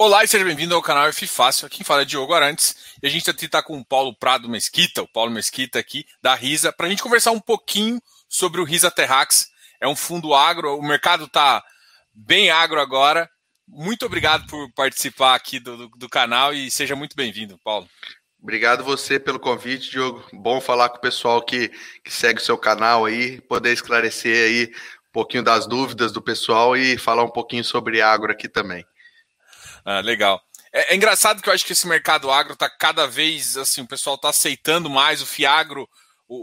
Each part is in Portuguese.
Olá e seja bem-vindo ao canal F Fácil. Quem fala é Diogo Arantes e a gente está com o Paulo Prado Mesquita, o Paulo Mesquita aqui da Risa, para a gente conversar um pouquinho sobre o Risa Terrax. É um fundo agro, o mercado está bem agro agora. Muito obrigado por participar aqui do, do, do canal e seja muito bem-vindo, Paulo. Obrigado você pelo convite, Diogo. Bom falar com o pessoal que, que segue o seu canal aí, poder esclarecer aí um pouquinho das dúvidas do pessoal e falar um pouquinho sobre agro aqui também. Ah, legal. É, é, engraçado que eu acho que esse mercado agro está cada vez assim, o pessoal está aceitando mais o Fiagro, o,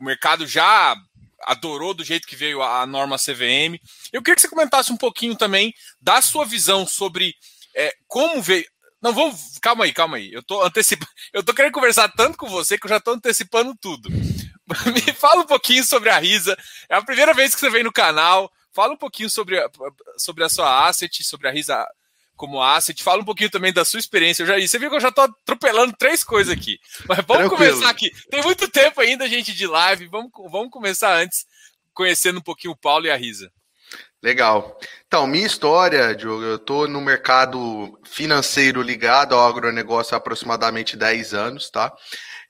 o, mercado já adorou do jeito que veio a, a, norma CVM. Eu queria que você comentasse um pouquinho também da sua visão sobre é, como veio. Não, vamos. Calma aí, calma aí. Eu tô antecipando. Eu tô querendo conversar tanto com você que eu já tô antecipando tudo. Me fala um pouquinho sobre a Risa. É a primeira vez que você vem no canal. Fala um pouquinho sobre a, sobre a sua asset, sobre a Risa como asset. Fala um pouquinho também da sua experiência. Eu já, você viu que eu já estou atropelando três coisas aqui. Mas vamos Tranquilo. começar aqui. Tem muito tempo ainda, gente, de live. Vamos, vamos começar antes, conhecendo um pouquinho o Paulo e a Risa. Legal. Então, minha história, Diogo, eu estou no mercado financeiro ligado ao agronegócio há aproximadamente 10 anos, tá?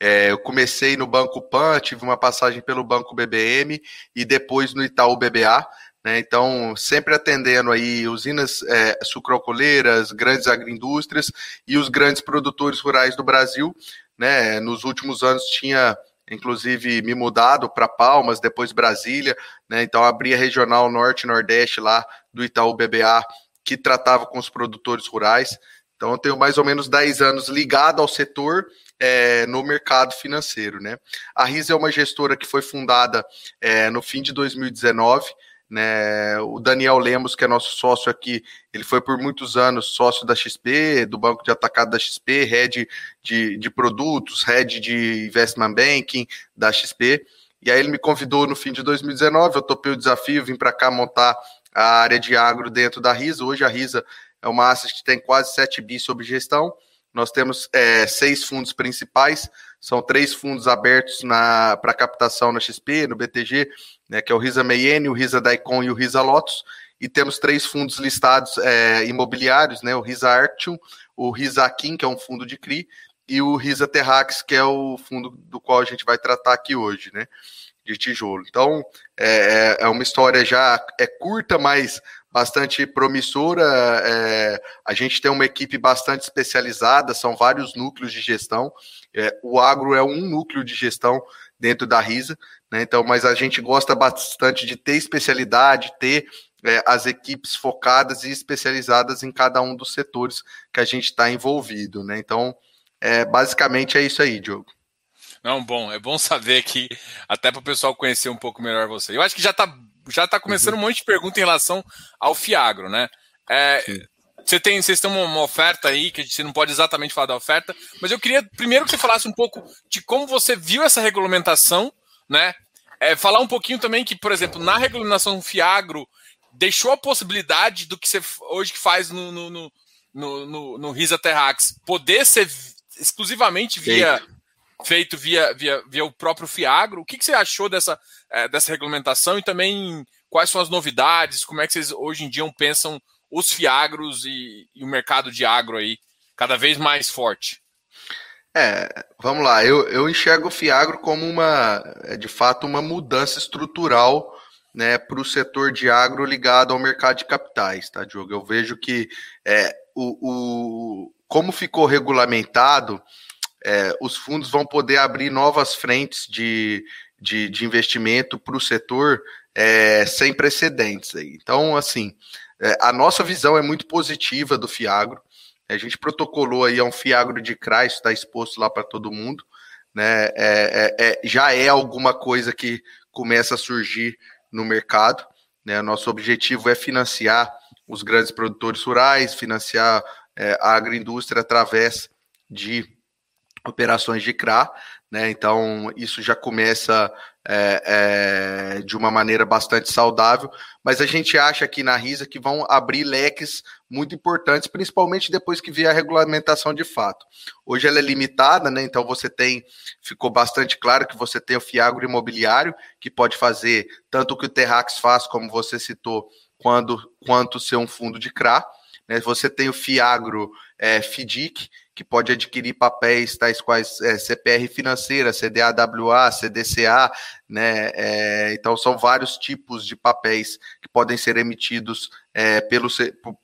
É, eu comecei no Banco Pan, tive uma passagem pelo Banco BBM e depois no Itaú BBA. Né? Então, sempre atendendo aí usinas é, sucrocoleiras, grandes agroindústrias e os grandes produtores rurais do Brasil. Né? Nos últimos anos tinha inclusive me mudado para Palmas, depois Brasília, né? Então abri a regional Norte Nordeste lá do Itaú BBA, que tratava com os produtores rurais. Então eu tenho mais ou menos 10 anos ligado ao setor é, no mercado financeiro, né? A RISA é uma gestora que foi fundada é, no fim de 2019 né? O Daniel Lemos, que é nosso sócio aqui, ele foi por muitos anos sócio da XP, do Banco de Atacado da XP, head de, de produtos, head de investment banking da XP. E aí ele me convidou no fim de 2019, eu topei o desafio, vim para cá montar a área de agro dentro da Risa. Hoje a Risa é uma asset que tem quase 7 bi sob gestão. Nós temos é, seis fundos principais, são três fundos abertos para captação na XP, no BTG, né, que é o Risa Meiene, o Risa Daikon e o Risa Lotus, e temos três fundos listados é, imobiliários, né, o Risa Arctium, o Risa Akin, que é um fundo de CRI, e o Risa Terrax, que é o fundo do qual a gente vai tratar aqui hoje, né, de tijolo. Então, é, é, é uma história já é curta, mas bastante promissora. É, a gente tem uma equipe bastante especializada, são vários núcleos de gestão. É, o agro é um núcleo de gestão dentro da RISA, né? Então, mas a gente gosta bastante de ter especialidade, ter é, as equipes focadas e especializadas em cada um dos setores que a gente está envolvido, né? Então, é, basicamente é isso aí, Diogo. Não, bom, é bom saber que até para o pessoal conhecer um pouco melhor você. Eu acho que já está já tá começando uhum. um monte de pergunta em relação ao Fiagro, né? É, você tem, vocês têm uma oferta aí, que gente não pode exatamente falar da oferta, mas eu queria primeiro que você falasse um pouco de como você viu essa regulamentação, né? É, falar um pouquinho também que, por exemplo, na regulamentação Fiagro, deixou a possibilidade do que você hoje faz no, no, no, no, no Risa Terrax poder ser exclusivamente via feito via, via, via o próprio Fiagro. O que, que você achou dessa, é, dessa regulamentação e também quais são as novidades? Como é que vocês hoje em dia pensam os Fiagros e, e o mercado de agro aí cada vez mais forte? É, vamos lá, eu, eu enxergo o Fiagro como uma, é, de fato, uma mudança estrutural né, para o setor de agro ligado ao mercado de capitais, tá, Diogo? Eu vejo que é, o, o, como ficou regulamentado, é, os fundos vão poder abrir novas frentes de, de, de investimento para o setor é, sem precedentes. Aí. Então, assim, é, a nossa visão é muito positiva do Fiagro. A gente protocolou aí, é um Fiagro de CRA, está exposto lá para todo mundo. Né? É, é, é, já é alguma coisa que começa a surgir no mercado. Né? Nosso objetivo é financiar os grandes produtores rurais, financiar a agroindústria através de operações de CRA, né? Então isso já começa é, é, de uma maneira bastante saudável, mas a gente acha aqui na RISA que vão abrir leques muito importantes, principalmente depois que vier a regulamentação de fato. Hoje ela é limitada, né? Então você tem, ficou bastante claro que você tem o Fiagro Imobiliário, que pode fazer tanto o que o Terrax faz, como você citou, quando, quanto ser um fundo de CRA Né? Você tem o Fiagro é, FIDIC, que pode adquirir papéis tais quais é, CPR financeira, CDAWA, CDCA, né? É, então são vários tipos de papéis que podem ser emitidos é, pelo,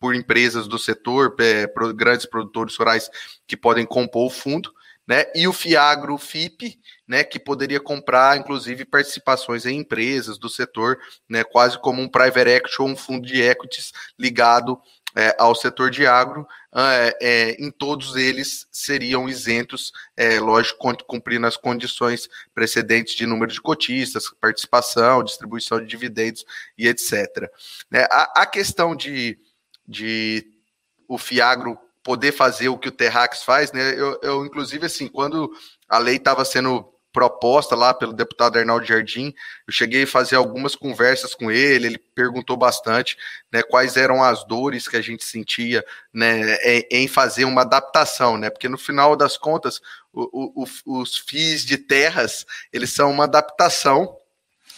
por empresas do setor, é, grandes produtores rurais que podem compor o fundo. Né, e o Fiagro FIP, né, que poderia comprar, inclusive, participações em empresas do setor, né, quase como um private equity ou um fundo de equities ligado é, ao setor de agro, é, é, em todos eles seriam isentos, é, lógico, cumprindo as condições precedentes de número de cotistas, participação, distribuição de dividendos e etc. Né, a, a, questão de, de o Fiagro poder fazer o que o Terrax faz, né, eu, eu inclusive, assim, quando a lei estava sendo proposta lá pelo deputado Arnaldo Jardim. Eu cheguei a fazer algumas conversas com ele, ele perguntou bastante né, quais eram as dores que a gente sentia né, em fazer uma adaptação, né? Porque no final das contas, o, o, os FIIs de terras, eles são uma adaptação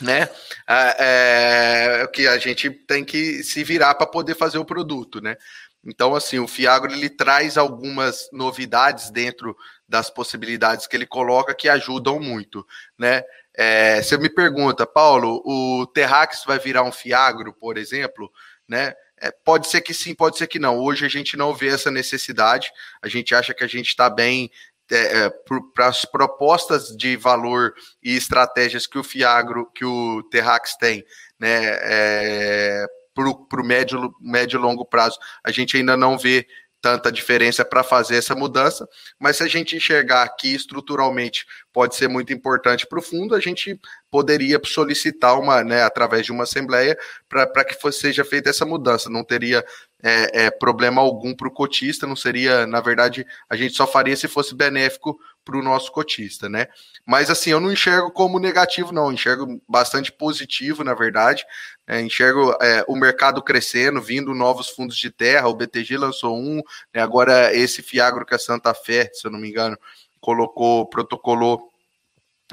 né? É, é, que a gente tem que se virar para poder fazer o produto, né? Então, assim, o Fiagro ele traz algumas novidades dentro das possibilidades que ele coloca que ajudam muito, né? É, você me pergunta, Paulo, o Terrax vai virar um Fiagro, por exemplo, né? É, pode ser que sim, pode ser que não. Hoje a gente não vê essa necessidade. A gente acha que a gente está bem é, é para as propostas de valor e estratégias que o Fiagro, que o Terrax tem, né? É, para o médio, médio e longo prazo, a gente ainda não vê tanta diferença para fazer essa mudança, mas se a gente enxergar que estruturalmente pode ser muito importante para o fundo, a gente poderia solicitar uma, né, através de uma assembleia, para que fosse, seja feita essa mudança. Não teria é, é, problema algum para o cotista, não seria, na verdade, a gente só faria se fosse benéfico para o nosso cotista, né? Mas assim, eu não enxergo como negativo, não, enxergo bastante positivo, na verdade. É, enxergo é, o mercado crescendo, vindo novos fundos de terra. O BTG lançou um, né, agora esse Fiagro que a Santa Fé, se eu não me engano, colocou, protocolou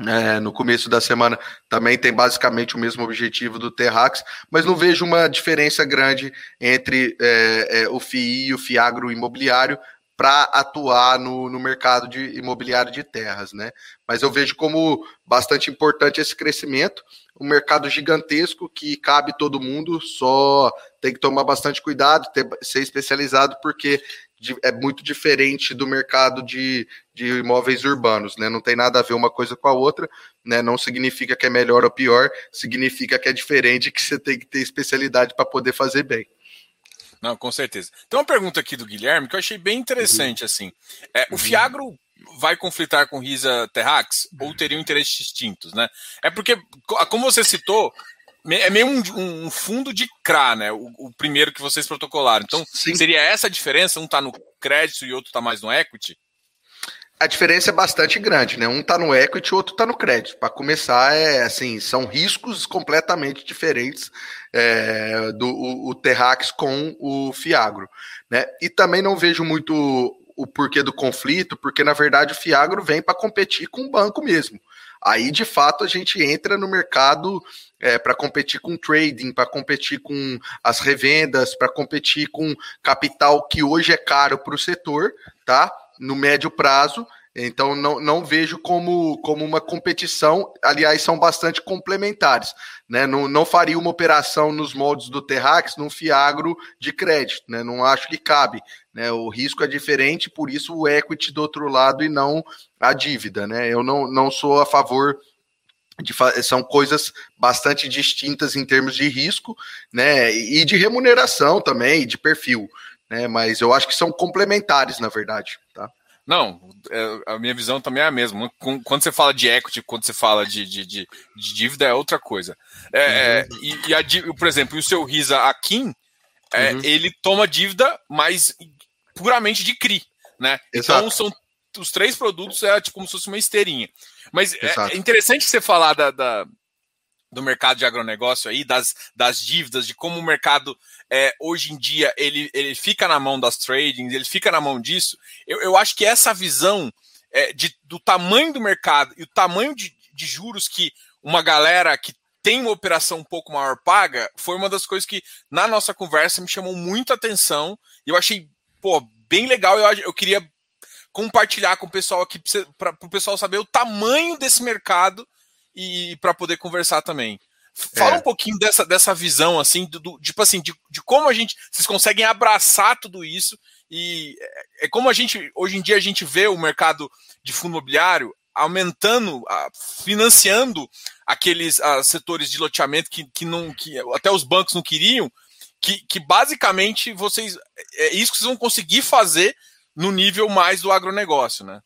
é, no começo da semana também tem basicamente o mesmo objetivo do Terrax, mas não vejo uma diferença grande entre é, é, o FII e o Fiagro imobiliário, para atuar no, no mercado de imobiliário de terras, né? Mas eu vejo como bastante importante esse crescimento, um mercado gigantesco que cabe todo mundo, só tem que tomar bastante cuidado, ter, ser especializado, porque é muito diferente do mercado de, de imóveis urbanos, né? Não tem nada a ver uma coisa com a outra, né? Não significa que é melhor ou pior, significa que é diferente, que você tem que ter especialidade para poder fazer bem. Não, com certeza. Tem uma pergunta aqui do Guilherme que eu achei bem interessante, uhum. assim. É, o uhum. Fiagro vai conflitar com Risa Terrax ou teriam interesses distintos, né? É porque, como você citou, é meio um, um fundo de CRA, né? O, o, primeiro que vocês protocolaram. Então, Sim. seria essa a diferença? Um está no crédito e outro está mais no equity? A diferença é bastante grande, né? Um tá no equity, o outro tá no crédito. Para começar, é assim, são riscos completamente diferentes é, do o, o Terrax com o Fiagro, né? E também não vejo muito o porquê do conflito, porque na verdade o Fiagro vem para competir com o banco mesmo. Aí, de fato, a gente entra no mercado é, para competir com trading, para competir com as revendas, para competir com capital que hoje é caro para o setor, tá? No médio prazo. Então, não, não vejo como, como uma competição. Aliás, são bastante complementares. Né? Não, não faria uma operação nos moldes do Terrax num Fiagro de crédito. Né? Não acho que cabe. Né? O risco é diferente, por isso o equity do outro lado e não a dívida. Né? Eu não, não sou a favor de, são coisas bastante distintas em termos de risco, né? E de remuneração também, de perfil né? Mas eu acho que são complementares, na verdade? Não, é, a minha visão também é a mesma. Quando você fala de equity, quando você fala de, de, de, de dívida, é outra coisa. É, é uhum. e, e a, por exemplo, o seu Risa Akin, é, uhum. ele toma dívida, mas puramente de CRI, né? Então, Exato. Então são os três produtos é tipo como se fosse uma esteirinha. Mas é, é interessante você falar da, da, do mercado de agronegócio aí, das, das dívidas, de como o mercado é, hoje em dia ele, ele fica na mão das tradings, ele fica na mão disso. Eu, eu acho que essa visão é, de, do tamanho do mercado e o tamanho de, de juros que uma galera que tem uma operação um pouco maior paga, foi uma das coisas que na nossa conversa me chamou muita atenção. E eu achei, pô, bem legal. Eu, eu queria compartilhar com o pessoal aqui para o pessoal saber o tamanho desse mercado e para poder conversar também. Fala é. um pouquinho dessa, dessa visão, assim, do, do, tipo assim, de, de como a gente. Vocês conseguem abraçar tudo isso. E é, é como a gente. Hoje em dia a gente vê o mercado de fundo imobiliário aumentando, financiando aqueles uh, setores de loteamento que, que, não, que até os bancos não queriam, que, que basicamente vocês. É, é isso que vocês vão conseguir fazer no nível mais do agronegócio, né?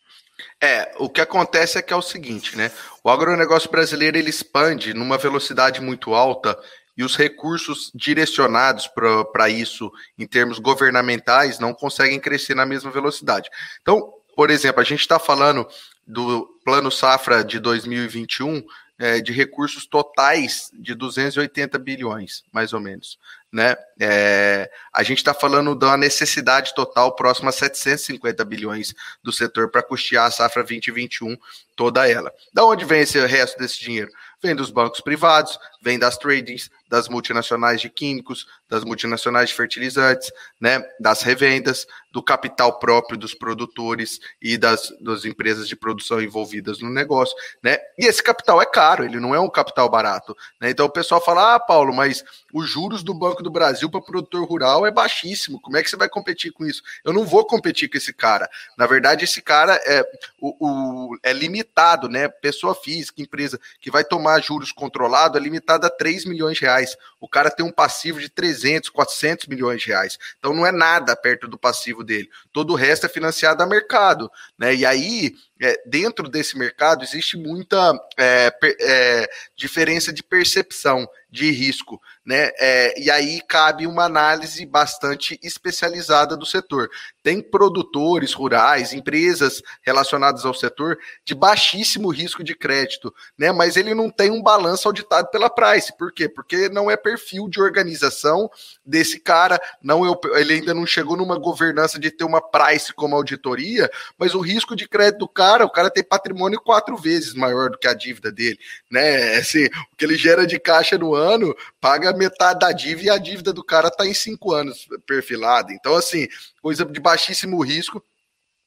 É, o que acontece é que é o seguinte, né? O agronegócio brasileiro ele expande numa velocidade muito alta e os recursos direcionados para isso em termos governamentais não conseguem crescer na mesma velocidade. Então, por exemplo, a gente está falando do Plano Safra de 2021 é, de recursos totais de 280 bilhões, mais ou menos. Né? É, a gente está falando da necessidade total próxima a 750 bilhões do setor para custear a safra 2021, toda ela. Da onde vem esse resto desse dinheiro? Vem dos bancos privados, vem das tradings, das multinacionais de químicos, das multinacionais de fertilizantes, né, das revendas, do capital próprio dos produtores e das, das empresas de produção envolvidas no negócio, né? E esse capital é caro, ele não é um capital barato, né? Então o pessoal fala: "Ah, Paulo, mas os juros do Banco do Brasil para produtor rural é baixíssimo. Como é que você vai competir com isso?" Eu não vou competir com esse cara. Na verdade, esse cara é o, o é limitado, né? Pessoa física, empresa que vai tomar juros controlado é limitada a 3 milhões de reais. O cara tem um passivo de 300, 400 milhões de reais. Então não é nada perto do passivo dele. Todo o resto é financiado a mercado. Né? E aí, é, dentro desse mercado, existe muita é, é, diferença de percepção de risco, né? É, e aí cabe uma análise bastante especializada do setor. Tem produtores rurais, empresas relacionadas ao setor de baixíssimo risco de crédito, né? Mas ele não tem um balanço auditado pela Price. Por quê? Porque não é perfil de organização desse cara, não ele ainda não chegou numa governança de ter uma Price como auditoria, mas o risco de crédito do cara, o cara tem patrimônio quatro vezes maior do que a dívida dele, né? Assim, o que ele gera de caixa no ano, paga metade da dívida e a dívida do cara tá em cinco anos perfilada. Então, assim, coisa de baixíssimo risco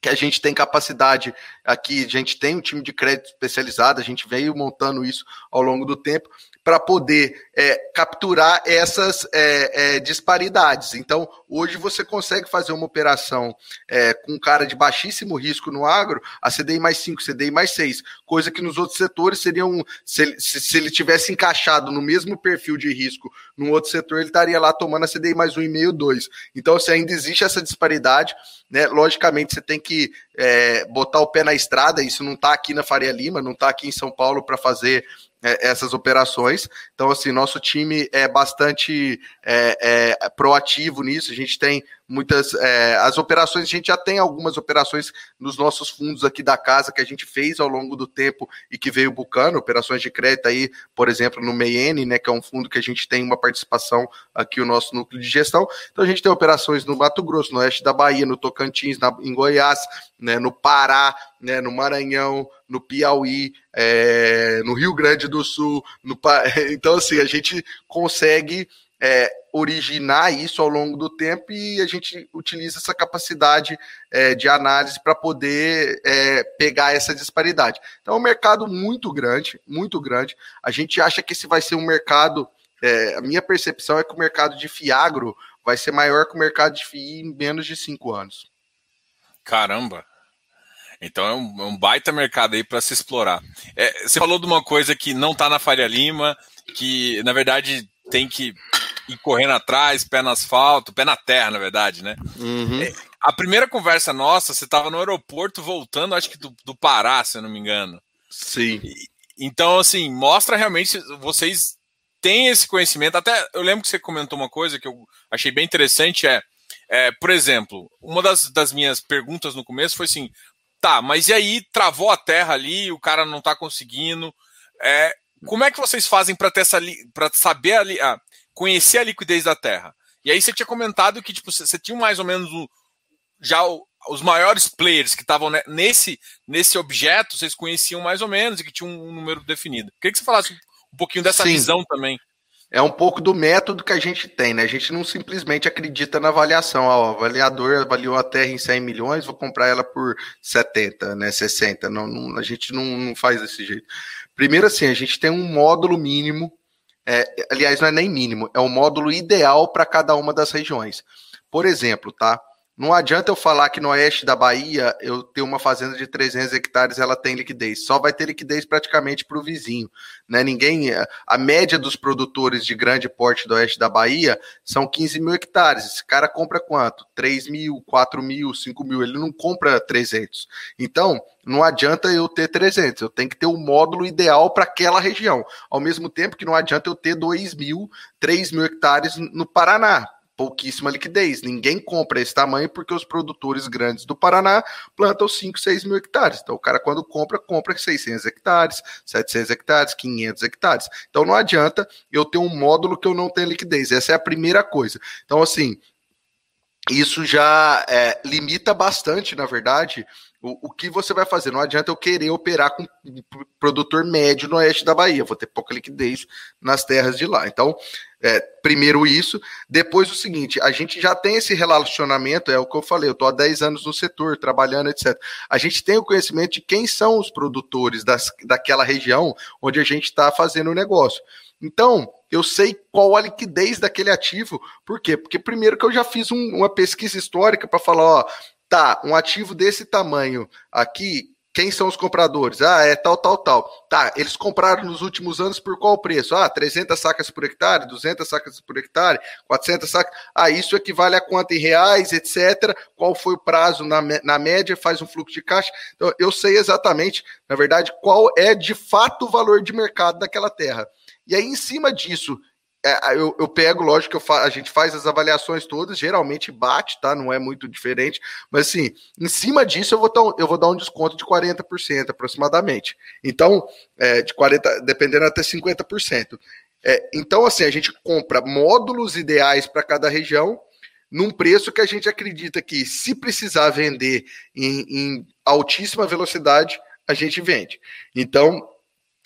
que a gente tem capacidade aqui, a gente tem um time de crédito especializado, a gente veio montando isso ao longo do tempo para poder é, capturar essas é, é, disparidades. Então, hoje você consegue fazer uma operação é, com um cara de baixíssimo risco no agro, a CDI mais 5, CDI mais 6, coisa que nos outros setores seriam, se, se, se, ele tivesse encaixado no mesmo perfil de risco num outro setor, ele estaria lá tomando a CDI mais 1,5, 2. Então, se ainda existe essa disparidade, né, logicamente você tem que é, botar o pé na estrada, isso não está aqui na Faria Lima, não está aqui em São Paulo para fazer essas operações. Então, assim, nosso time é bastante é, é, proativo nisso. A gente tem muitas. É, as operações, a gente já tem algumas operações nos nossos fundos aqui da casa que a gente fez ao longo do tempo e que veio bucando, operações de crédito aí, por exemplo, no MEIN, né, que é um fundo que a gente tem uma participação aqui, o nosso núcleo de gestão. Então, a gente tem operações no Mato Grosso, no oeste da Bahia, no Tocantins, na, em Goiás, né, no Pará, né, no Maranhão, no Piauí, é, no Rio Grande do Sul. No, então, assim, a gente consegue é, originar isso ao longo do tempo e a gente utiliza essa capacidade é, de análise para poder é, pegar essa disparidade. Então, é um mercado muito grande, muito grande. A gente acha que esse vai ser um mercado. É, a minha percepção é que o mercado de Fiagro vai ser maior que o mercado de FII em menos de cinco anos. Caramba! Então é um, é um baita mercado aí para se explorar. É, você falou de uma coisa que não está na Faria Lima, que na verdade tem que ir correndo atrás, pé no asfalto, pé na terra, na verdade, né? Uhum. É, a primeira conversa nossa, você estava no aeroporto voltando, acho que do, do Pará, se eu não me engano. Sim. E, então, assim, mostra realmente vocês têm esse conhecimento. Até eu lembro que você comentou uma coisa que eu achei bem interessante: é, é por exemplo, uma das, das minhas perguntas no começo foi assim: tá, mas e aí travou a terra ali, o cara não tá conseguindo. É, como é que vocês fazem para ter essa para saber ali, ah, conhecer a liquidez da Terra. E aí você tinha comentado que tipo, você tinha mais ou menos já o, os maiores players que estavam nesse, nesse objeto, vocês conheciam mais ou menos e que tinham um número definido. Queria que você falasse um um pouquinho dessa Sim. visão também. É um pouco do método que a gente tem, né? A gente não simplesmente acredita na avaliação. Ó, o avaliador avaliou a terra em 100 milhões, vou comprar ela por 70, né? 60. Não, não a gente não, não, faz desse jeito. Primeiro, assim, a gente tem um módulo mínimo, é, aliás, não é nem mínimo, é o módulo ideal para cada uma das regiões. Por exemplo, tá? Não adianta eu falar que no oeste da Bahia eu tenho uma fazenda de 300 hectares, ela tem liquidez. Só vai ter liquidez praticamente para o vizinho. Né? Ninguém, a média dos produtores de grande porte do oeste da Bahia são 15 mil hectares. Esse cara compra quanto? 3 mil, 4 mil, 5 mil. Ele não compra 300. Então, não adianta eu ter 300. Eu tenho que ter o módulo ideal para aquela região. Ao mesmo tempo que não adianta eu ter 2 mil, 3 mil hectares no Paraná pouquíssima liquidez. Ninguém compra esse tamanho porque os produtores grandes do Paraná plantam 5, 6 mil hectares. Então, o cara, quando compra, compra 600 hectares, 700 hectares, 500 hectares. Então, não adianta eu ter um módulo que eu não tenho liquidez. Essa é a primeira coisa. Então, assim, isso já é, limita bastante, na verdade, o, o, que você vai fazer. Não adianta eu querer operar com produtor médio no oeste da Bahia. Vou ter pouca liquidez nas terras de lá. Então, é, primeiro isso, depois o seguinte, a gente já tem esse relacionamento, é o que eu falei, eu estou há 10 anos no setor, trabalhando, etc. A gente tem o conhecimento de quem são os produtores das, daquela região onde a gente está fazendo o negócio. Então, eu sei qual a liquidez daquele ativo. Por quê? Porque primeiro que eu já fiz um, uma pesquisa histórica para falar, ó, tá, um ativo desse tamanho aqui, quem são os compradores? Ah, é tal, tal, tal. Tá, eles compraram nos últimos anos por qual preço? Ah, 300 sacas por hectare, 200 sacas por hectare, 400 sacas. Ah, isso equivale a quanto em reais, etc. Qual foi o prazo na, na média? Faz um fluxo de caixa. Então, eu sei exatamente, na verdade, qual é de fato o valor de mercado daquela terra. E aí, em cima disso, é, eu, eu, pego, lógico que a gente faz as avaliações todas, geralmente bate, tá? Não é muito diferente, mas assim, em cima disso eu vou, eu vou dar um desconto de 40% aproximadamente. Então, é, de 40%, dependendo até 50%. É, então, assim, a gente compra módulos ideais para cada região, num preço que a gente acredita que, se precisar vender em, em altíssima velocidade, a gente vende. Então,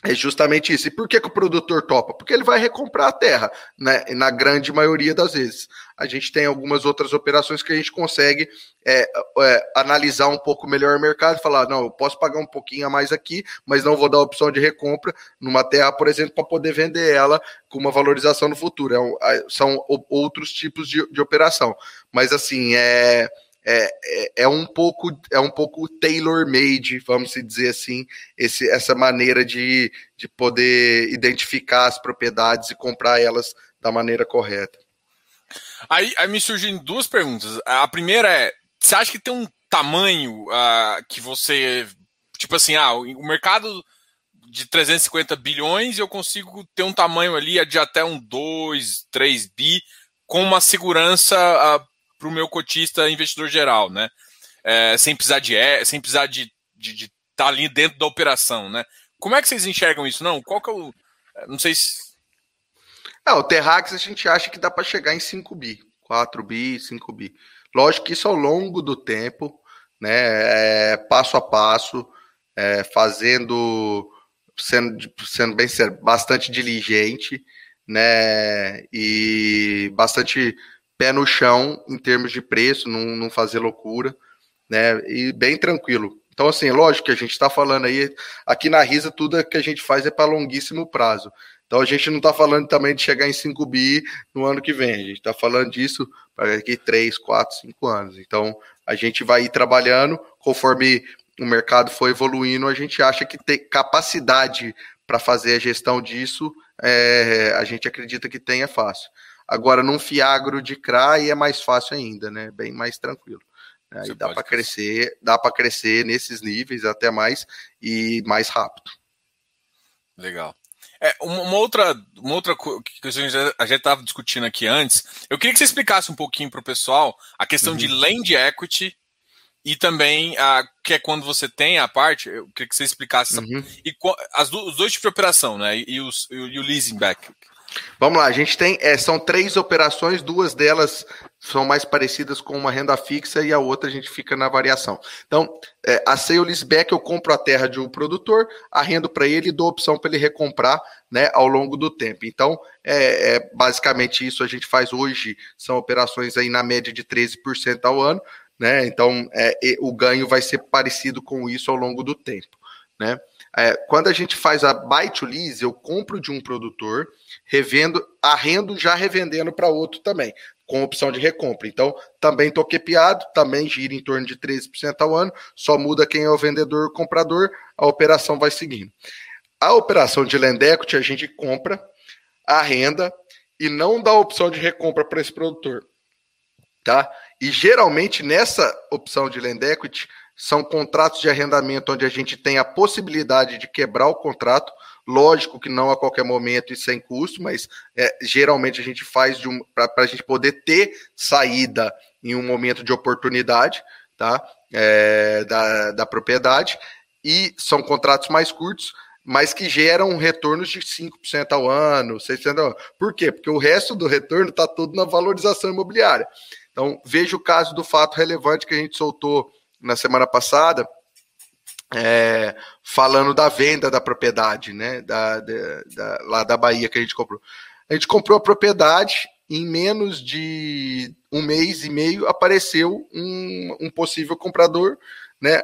é justamente isso. E por que, que o produtor topa? Porque ele vai recomprar a terra, né? Na grande maioria das vezes. A gente tem algumas outras operações que a gente consegue é, é, analisar um pouco melhor o mercado e falar: não, eu posso pagar um pouquinho a mais aqui, mas não vou dar opção de recompra numa terra, por exemplo, para poder vender ela com uma valorização no futuro. É, são outros tipos de, de operação. Mas assim, é é, é, é, um pouco é um pouco tailor-made, vamos dizer assim, esse, essa maneira de, de poder identificar as propriedades e comprar elas da maneira correta. Aí, aí me surgem duas perguntas. A primeira é: você acha que tem um tamanho uh, que você. Tipo assim, ah, o mercado de 350 bilhões eu consigo ter um tamanho ali de até um 2, 3 bi com uma segurança uh, para o meu cotista investidor geral, né? É, sem precisar de sem precisar de estar tá ali dentro da operação, né? Como é que vocês enxergam isso? Não, qual que é o. Não sei se. É, o Terrax a gente acha que dá para chegar em 5 bi, 4 bi, 5 bi. Lógico que isso ao longo do tempo, né? É, passo a passo, é, fazendo, sendo, sendo bem bastante diligente, né? E bastante pé no chão em termos de preço, não, não fazer loucura, né? E bem tranquilo. Então, assim, lógico que a gente está falando aí, aqui na Risa, tudo que a gente faz é para longuíssimo prazo. Então, a gente não está falando também de chegar em 5 bi no ano que vem, a gente está falando disso para daqui 3, 4, 5 anos. Então, a gente vai ir trabalhando conforme o mercado for evoluindo, a gente acha que tem capacidade para fazer a gestão disso, é, a gente acredita que tem, é fácil. Agora, num fiagro de CRA, é mais fácil ainda, né? Bem mais tranquilo. Aí dá para crescer, dá para crescer nesses níveis até mais e mais rápido. Legal. É, uma outra, uma outra coisa que a gente estava discutindo aqui antes, eu queria que você explicasse um pouquinho para o pessoal a questão uhum. de land equity e também a, que é quando você tem a parte, eu queria que você explicasse uhum. e as, os dois tipos de operação, né? E, os, e o leasing back. Vamos lá, a gente tem, é, são três operações, duas delas são mais parecidas com uma renda fixa e a outra a gente fica na variação. Então, é, a sale leaseback eu compro a terra de um produtor, arrendo para ele e dou opção para ele recomprar né, ao longo do tempo. Então, é, é, basicamente isso a gente faz hoje, são operações aí na média de 13% ao ano, né? Então, é, o ganho vai ser parecido com isso ao longo do tempo, né? É, quando a gente faz a buy to lease, eu compro de um produtor, revendo, arrendo já revendendo para outro também, com opção de recompra. Então, também estou quepiado, também gira em torno de 13% ao ano, só muda quem é o vendedor ou comprador, a operação vai seguindo. A operação de land equity, a gente compra, arrenda e não dá opção de recompra para esse produtor. Tá? E geralmente nessa opção de land equity, são contratos de arrendamento onde a gente tem a possibilidade de quebrar o contrato, lógico que não a qualquer momento e sem custo, mas é, geralmente a gente faz um, para a gente poder ter saída em um momento de oportunidade tá? É, da, da propriedade, e são contratos mais curtos, mas que geram retornos de 5% ao ano, 6% ao ano. Por quê? Porque o resto do retorno está todo na valorização imobiliária. Então, veja o caso do fato relevante que a gente soltou na semana passada, é, falando da venda da propriedade, né? Da, da, da, lá da Bahia que a gente comprou. A gente comprou a propriedade, em menos de um mês e meio apareceu um, um possível comprador, né?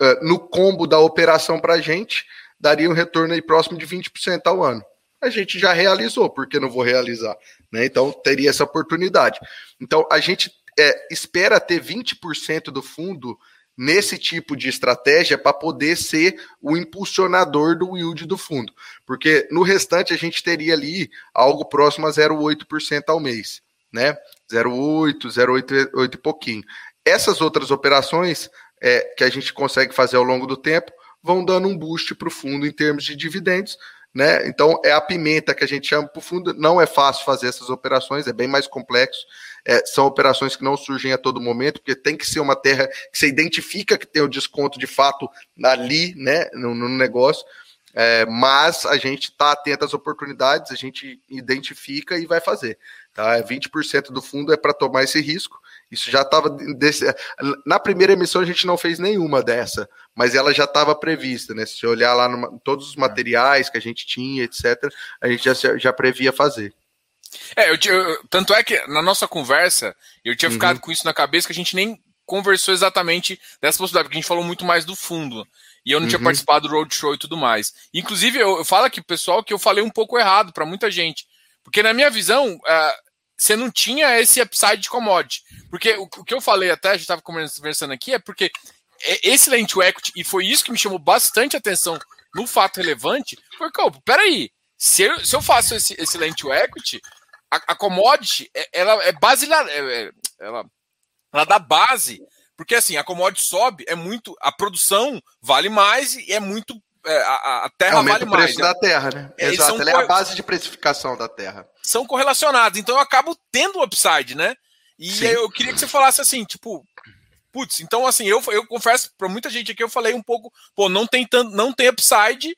Uh, no combo da operação para a gente, daria um retorno aí próximo de 20% ao ano. A gente já realizou, porque não vou realizar? Né? Então, teria essa oportunidade. Então, a gente é, espera ter 20% do fundo nesse tipo de estratégia para poder ser o impulsionador do yield do fundo. Porque no restante a gente teria ali algo próximo a 0,8% ao mês, né? 0,8, 0,8 e pouquinho. Essas outras operações é, que a gente consegue fazer ao longo do tempo vão dando um boost para o fundo em termos de dividendos, né? Então é a pimenta que a gente chama para o fundo. Não é fácil fazer essas operações, é bem mais complexo. É, são operações que não surgem a todo momento, porque tem que ser uma terra que você identifica que tem o desconto de fato ali, né, no, no negócio. É, mas a gente está atento às oportunidades, a gente identifica e vai fazer. Tá? 20% do fundo é para tomar esse risco. Isso já estava. Na primeira emissão a gente não fez nenhuma dessa, mas ela já estava prevista, né? Se você olhar lá em todos os materiais que a gente tinha, etc., a gente já, já previa fazer. É, eu, eu, tanto é que na nossa conversa eu tinha uhum. ficado com isso na cabeça que a gente nem conversou exatamente dessa possibilidade, porque a gente falou muito mais do fundo. E eu não uhum. tinha participado do roadshow e tudo mais. Inclusive, eu, eu falo aqui, pessoal, que eu falei um pouco errado para muita gente. Porque na minha visão, uh, você não tinha esse upside de commodity. Porque o, o que eu falei até, a gente estava conversando aqui, é porque esse lend to equity, e foi isso que me chamou bastante atenção no fato relevante, foi, peraí, se eu, se eu faço esse, esse lend to equity, a, a commodity, é, ela é base, é, é, ela, ela dá base, porque assim, a commodity sobe, é muito, a produção vale mais e é muito é, a, a, terra Aumenta vale o preço mais. da terra, né? É, Exato, ela é a base de precificação da terra. São correlacionados, então eu acabo tendo upside, né? E Sim. eu queria que você falasse assim, tipo, putz, então assim, eu, eu confesso para muita gente aqui, eu falei um pouco, pô, não tem tanto, não tem upside,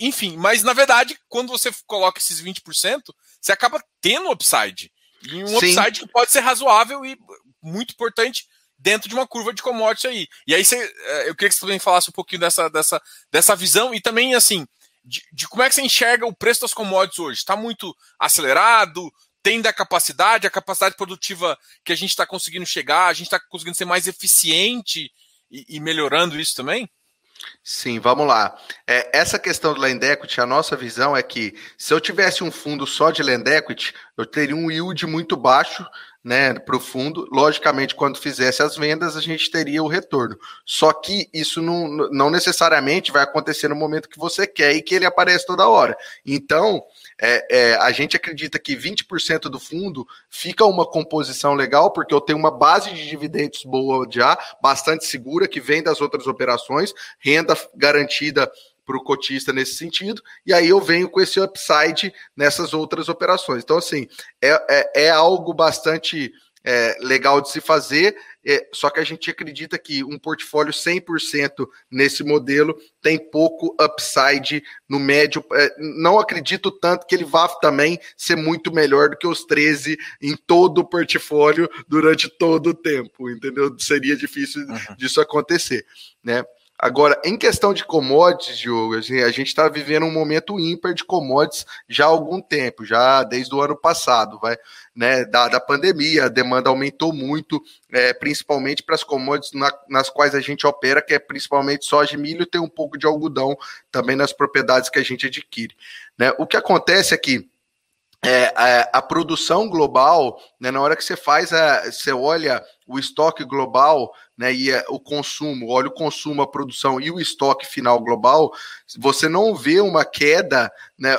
enfim, mas na verdade, quando você coloca esses 20%, você acaba tendo upside. E um Sim. upside que pode ser razoável e muito importante dentro de uma curva de commodities aí. E aí você, é, eu queria que você também falasse um pouquinho dessa, dessa, dessa visão e também, assim, de, de como é que você enxerga o preço das commodities hoje. Está muito acelerado? Tem da capacidade, a capacidade produtiva que a gente está conseguindo chegar, a gente está conseguindo ser mais eficiente e, e melhorando isso também? Sim, vamos lá. É, essa questão do land equity, a nossa visão é que se eu tivesse um fundo só de land equity, eu teria um yield muito baixo né, para o fundo. Logicamente, quando fizesse as vendas, a gente teria o retorno. Só que isso não, não necessariamente vai acontecer no momento que você quer e que ele aparece toda hora. Então, é, é, a gente acredita que 20% do fundo fica uma composição legal, porque eu tenho uma base de dividendos boa já, bastante segura, que vem das outras operações, renda garantida para o cotista nesse sentido, e aí eu venho com esse upside nessas outras operações. Então, assim, é, é, é algo bastante é, legal de se fazer, é, só que a gente acredita que um portfólio 100% nesse modelo tem pouco upside no médio. É, não acredito tanto que ele vá também ser muito melhor do que os 13 em todo o portfólio durante todo o tempo, entendeu? Seria difícil uhum. disso acontecer, né? Agora, em questão de commodities, Diogo, assim, a gente está vivendo um momento ímpar de commodities já há algum tempo, já desde o ano passado, vai, né? Da, da pandemia, a demanda aumentou muito, é, principalmente para as commodities na, nas quais a gente opera, que é principalmente soja e milho, tem um pouco de algodão também nas propriedades que a gente adquire. Né? O que acontece é que é, a, a, produção global, né, na hora que você faz, a, você olha o estoque global, né, e a, o consumo, olha o consumo, a produção e o estoque final global, você não vê uma queda, né,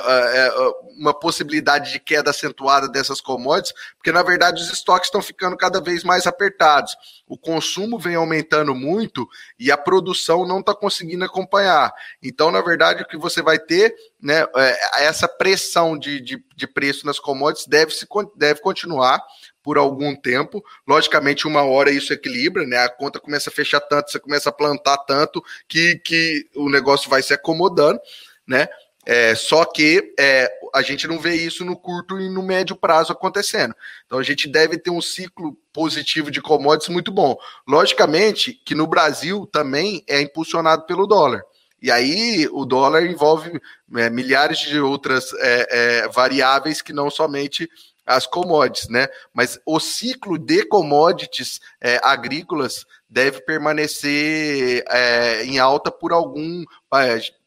uma possibilidade de queda acentuada dessas commodities, porque na verdade os estoques estão ficando cada vez mais apertados. O consumo vem aumentando muito e a produção não está conseguindo acompanhar. Então, na verdade, o que você vai ter, né, é, essa pressão de, de, de preço nas commodities deve, se, deve continuar por algum tempo. Logicamente, uma hora isso equilibra, né? A conta começa a fechar tanto, você começa a plantar tanto que, que o negócio vai se acomodando, né? É, só que é, a gente não vê isso no curto e no médio prazo acontecendo. Então a gente deve ter um ciclo positivo de commodities muito bom. Logicamente que no Brasil também é impulsionado pelo dólar. E aí o dólar envolve é, milhares de outras é, é, variáveis que não somente as commodities, né? Mas o ciclo de commodities é, agrícolas deve permanecer é, em alta por algum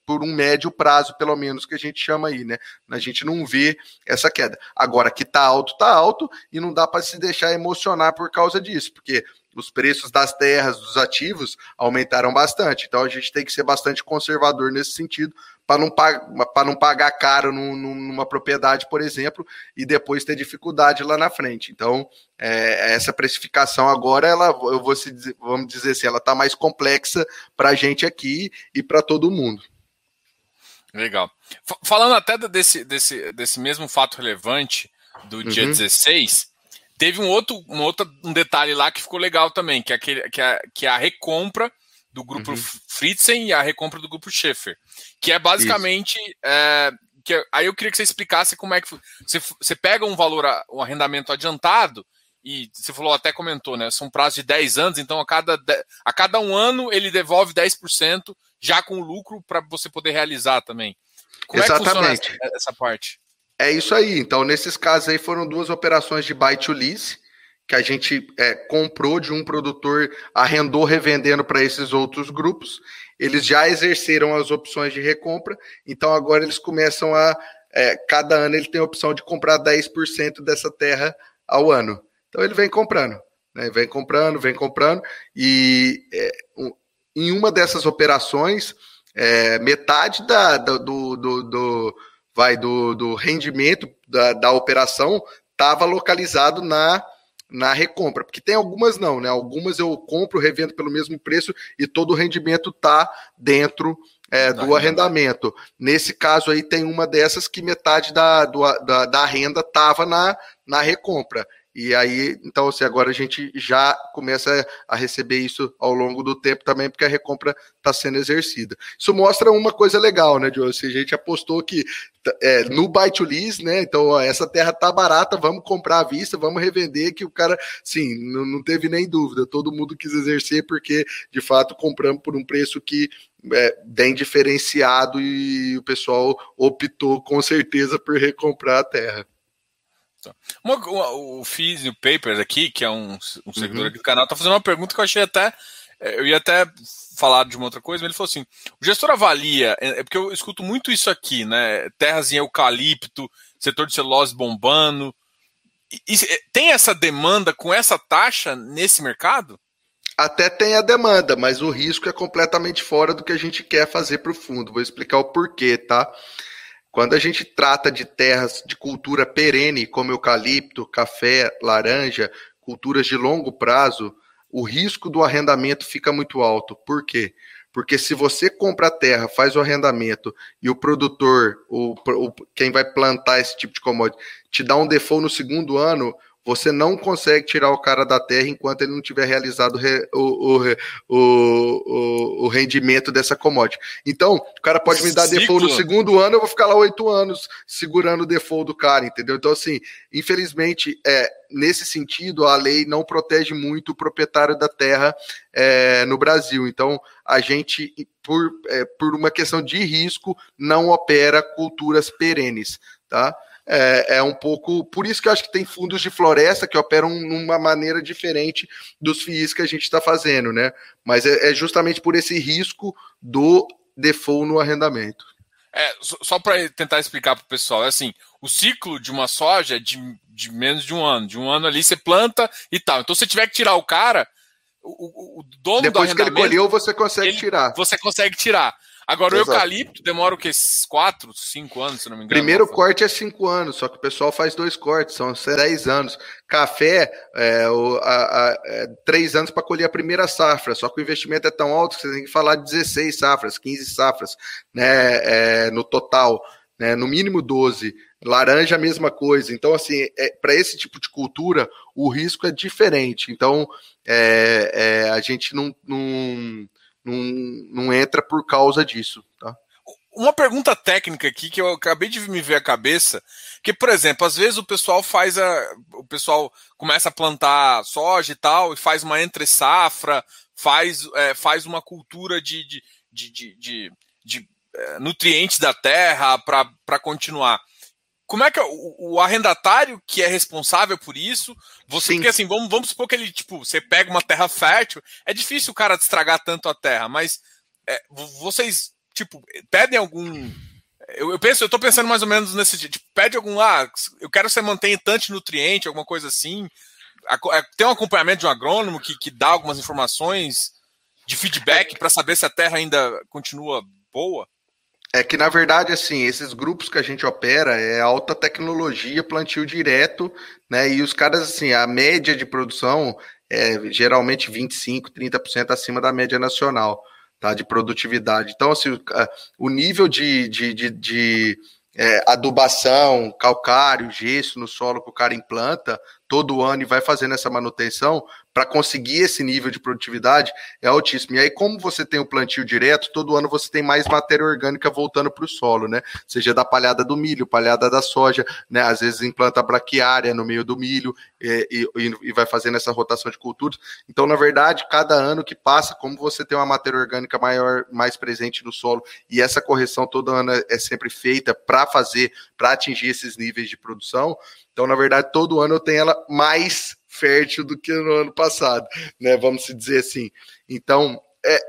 por um médio prazo, pelo menos, que a gente chama aí, né? A gente não vê essa queda. Agora, que tá alto, tá alto, e não dá para se deixar emocionar por causa disso, porque os preços das terras, dos ativos, aumentaram bastante. Então a gente tem que ser bastante conservador nesse sentido, para não, para não pagar caro numa propriedade, por exemplo, e depois ter dificuldade lá na frente. Então, é, essa precificação agora, ela, eu vou se vamos dizer assim, ela está mais complexa para a gente aqui e para todo mundo. Legal. Falando até desse, desse, desse mesmo fato relevante do dia uhum. 16, teve um outro, um outro um detalhe lá que ficou legal também, que é, aquele, que é, que é a recompra do grupo uhum. Fritzen e a recompra do grupo Schaefer, que é basicamente. É, que, aí eu queria que você explicasse como é que. Você, você pega um valor, um arrendamento adiantado, e você falou, até comentou, né? São prazos de 10 anos, então a cada, a cada um ano ele devolve 10%, já com lucro para você poder realizar também. Como Exatamente. é que essa, essa parte? É isso aí. Então, nesses casos aí foram duas operações de buy to lease que a gente é, comprou de um produtor, arrendou revendendo para esses outros grupos. Eles já exerceram as opções de recompra, então agora eles começam a. É, cada ano ele tem a opção de comprar 10% dessa terra ao ano. Então ele vem comprando, né? vem comprando, vem comprando, e é, um, em uma dessas operações, é, metade da, da do, do, do, vai, do, do rendimento da, da operação estava localizado na na recompra, porque tem algumas não, né? Algumas eu compro, revendo pelo mesmo preço e todo o rendimento tá dentro é, do arrendamento. Nesse caso aí tem uma dessas que metade da, do, da, da renda estava na, na recompra. E aí, então, assim, agora a gente já começa a receber isso ao longo do tempo também, porque a recompra está sendo exercida. Isso mostra uma coisa legal, né, Joe? Se a gente apostou que é, no buy to lease, né? Então, ó, essa terra tá barata, vamos comprar à vista, vamos revender, que o cara, sim, não, não teve nem dúvida, todo mundo quis exercer, porque de fato compramos por um preço que é, bem diferenciado e o pessoal optou com certeza por recomprar a terra. Tá. Uma, uma, o Fiz o Papers aqui, que é um, um seguidor uhum. aqui do canal, tá fazendo uma pergunta que eu achei até. É, eu ia até falar de uma outra coisa, mas ele falou assim: o gestor avalia, é, é porque eu escuto muito isso aqui, né? Terras em eucalipto, setor de celulose bombando. E, e, é, tem essa demanda com essa taxa nesse mercado? Até tem a demanda, mas o risco é completamente fora do que a gente quer fazer para o fundo. Vou explicar o porquê, tá? Quando a gente trata de terras de cultura perene, como eucalipto, café, laranja, culturas de longo prazo, o risco do arrendamento fica muito alto. Por quê? Porque se você compra a terra, faz o arrendamento e o produtor, o, o, quem vai plantar esse tipo de commodity, te dá um default no segundo ano, você não consegue tirar o cara da terra enquanto ele não tiver realizado o, o, o, o, rendimento dessa commodity. Então, o cara pode me dar Ciclo. default no segundo ano, eu vou ficar lá oito anos segurando o default do cara, entendeu? Então, assim, infelizmente, é, nesse sentido, a lei não protege muito o proprietário da terra é, no Brasil. Então, a gente, por, é, por uma questão de risco, não opera culturas perenes, tá? É, é, um pouco. Por isso que eu acho que tem fundos de floresta que operam numa maneira diferente dos FIIs que a gente está fazendo, né? Mas é, é, justamente por esse risco do default no arrendamento. É, só para tentar explicar para o pessoal, é assim, o ciclo de uma soja é de, de, menos de um ano. De um ano ali você planta e tal. Então, se tiver que tirar o cara, o, o dono Depois do arrendamento... Depois que ele colheu, você consegue ele, tirar. Você consegue tirar. Agora, Exato. o eucalipto demora o quê? Quatro, cinco anos, se não me engano? Primeiro corte é cinco anos, só que o pessoal faz dois cortes, são dez anos. Café, é, o, a, a, é, três anos para colher a primeira safra, só que o investimento é tão alto que você tem que falar de 16 safras, 15 safras, né, é, no total, né, no mínimo 12. Laranja, a mesma coisa. Então, assim, é, para esse tipo de cultura, o risco é diferente. Então, é, é, a gente não, não não, não entra por causa disso, tá? Uma pergunta técnica aqui que eu acabei de me ver a cabeça, que por exemplo, às vezes o pessoal faz a, o pessoal começa a plantar soja e tal e faz uma entre safra, faz, é, faz uma cultura de, de, de, de, de, de é, nutrientes da terra para continuar como é que é o, o, arrendatário que é responsável por isso? Você, Sim. porque assim, vamos, vamos supor que ele, tipo, você pega uma terra fértil, é difícil o cara estragar tanto a terra, mas é, vocês, tipo, pedem algum. Eu, eu, penso, eu tô pensando mais ou menos nesse tipo, pede algum, ah, eu quero que você mantenha tanto nutriente, alguma coisa assim. É, tem um acompanhamento de um agrônomo que, que dá algumas informações de feedback para saber se a terra ainda continua boa? É que, na verdade, assim, esses grupos que a gente opera é alta tecnologia, plantio direto, né? E os caras, assim, a média de produção é geralmente 25%, 30% acima da média nacional, tá? De produtividade. Então, assim, o nível de, de, de, de é, adubação, calcário, gesso no solo que o cara implanta todo ano e vai fazendo essa manutenção, para conseguir esse nível de produtividade é altíssimo. E aí, como você tem o plantio direto, todo ano você tem mais matéria orgânica voltando para o solo, né? Seja da palhada do milho, palhada da soja, né? Às vezes implanta braquiária no meio do milho e, e, e vai fazendo essa rotação de culturas. Então, na verdade, cada ano que passa, como você tem uma matéria orgânica maior, mais presente no solo, e essa correção todo ano é sempre feita para fazer, para atingir esses níveis de produção. Então, na verdade, todo ano eu tenho ela mais fértil do que no ano passado, né? Vamos dizer assim. Então, é,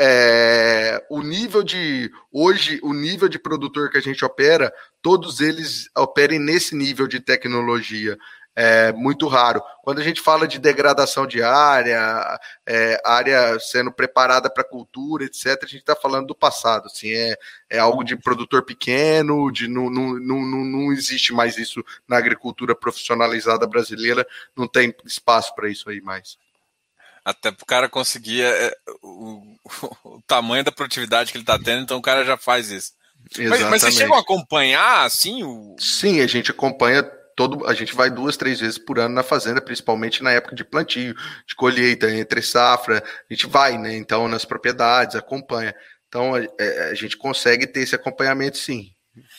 é, o nível de hoje, o nível de produtor que a gente opera, todos eles operem nesse nível de tecnologia é muito raro. Quando a gente fala de degradação de área, é, área sendo preparada para cultura, etc., a gente está falando do passado. Assim, é, é algo de produtor pequeno, de não, não, não, não existe mais isso na agricultura profissionalizada brasileira, não tem espaço para isso aí mais. Até para o cara conseguir é, o, o, tamanho da produtividade que ele está tendo, então o cara já faz isso. Mas, mas vocês chegam a acompanhar assim? O... Sim, a gente acompanha todo a gente vai duas, três vezes por ano na fazenda, principalmente na época de plantio, de colheita, entre safra, a gente vai, né? Então, nas propriedades, acompanha. Então, a, é, a gente consegue ter esse acompanhamento sim.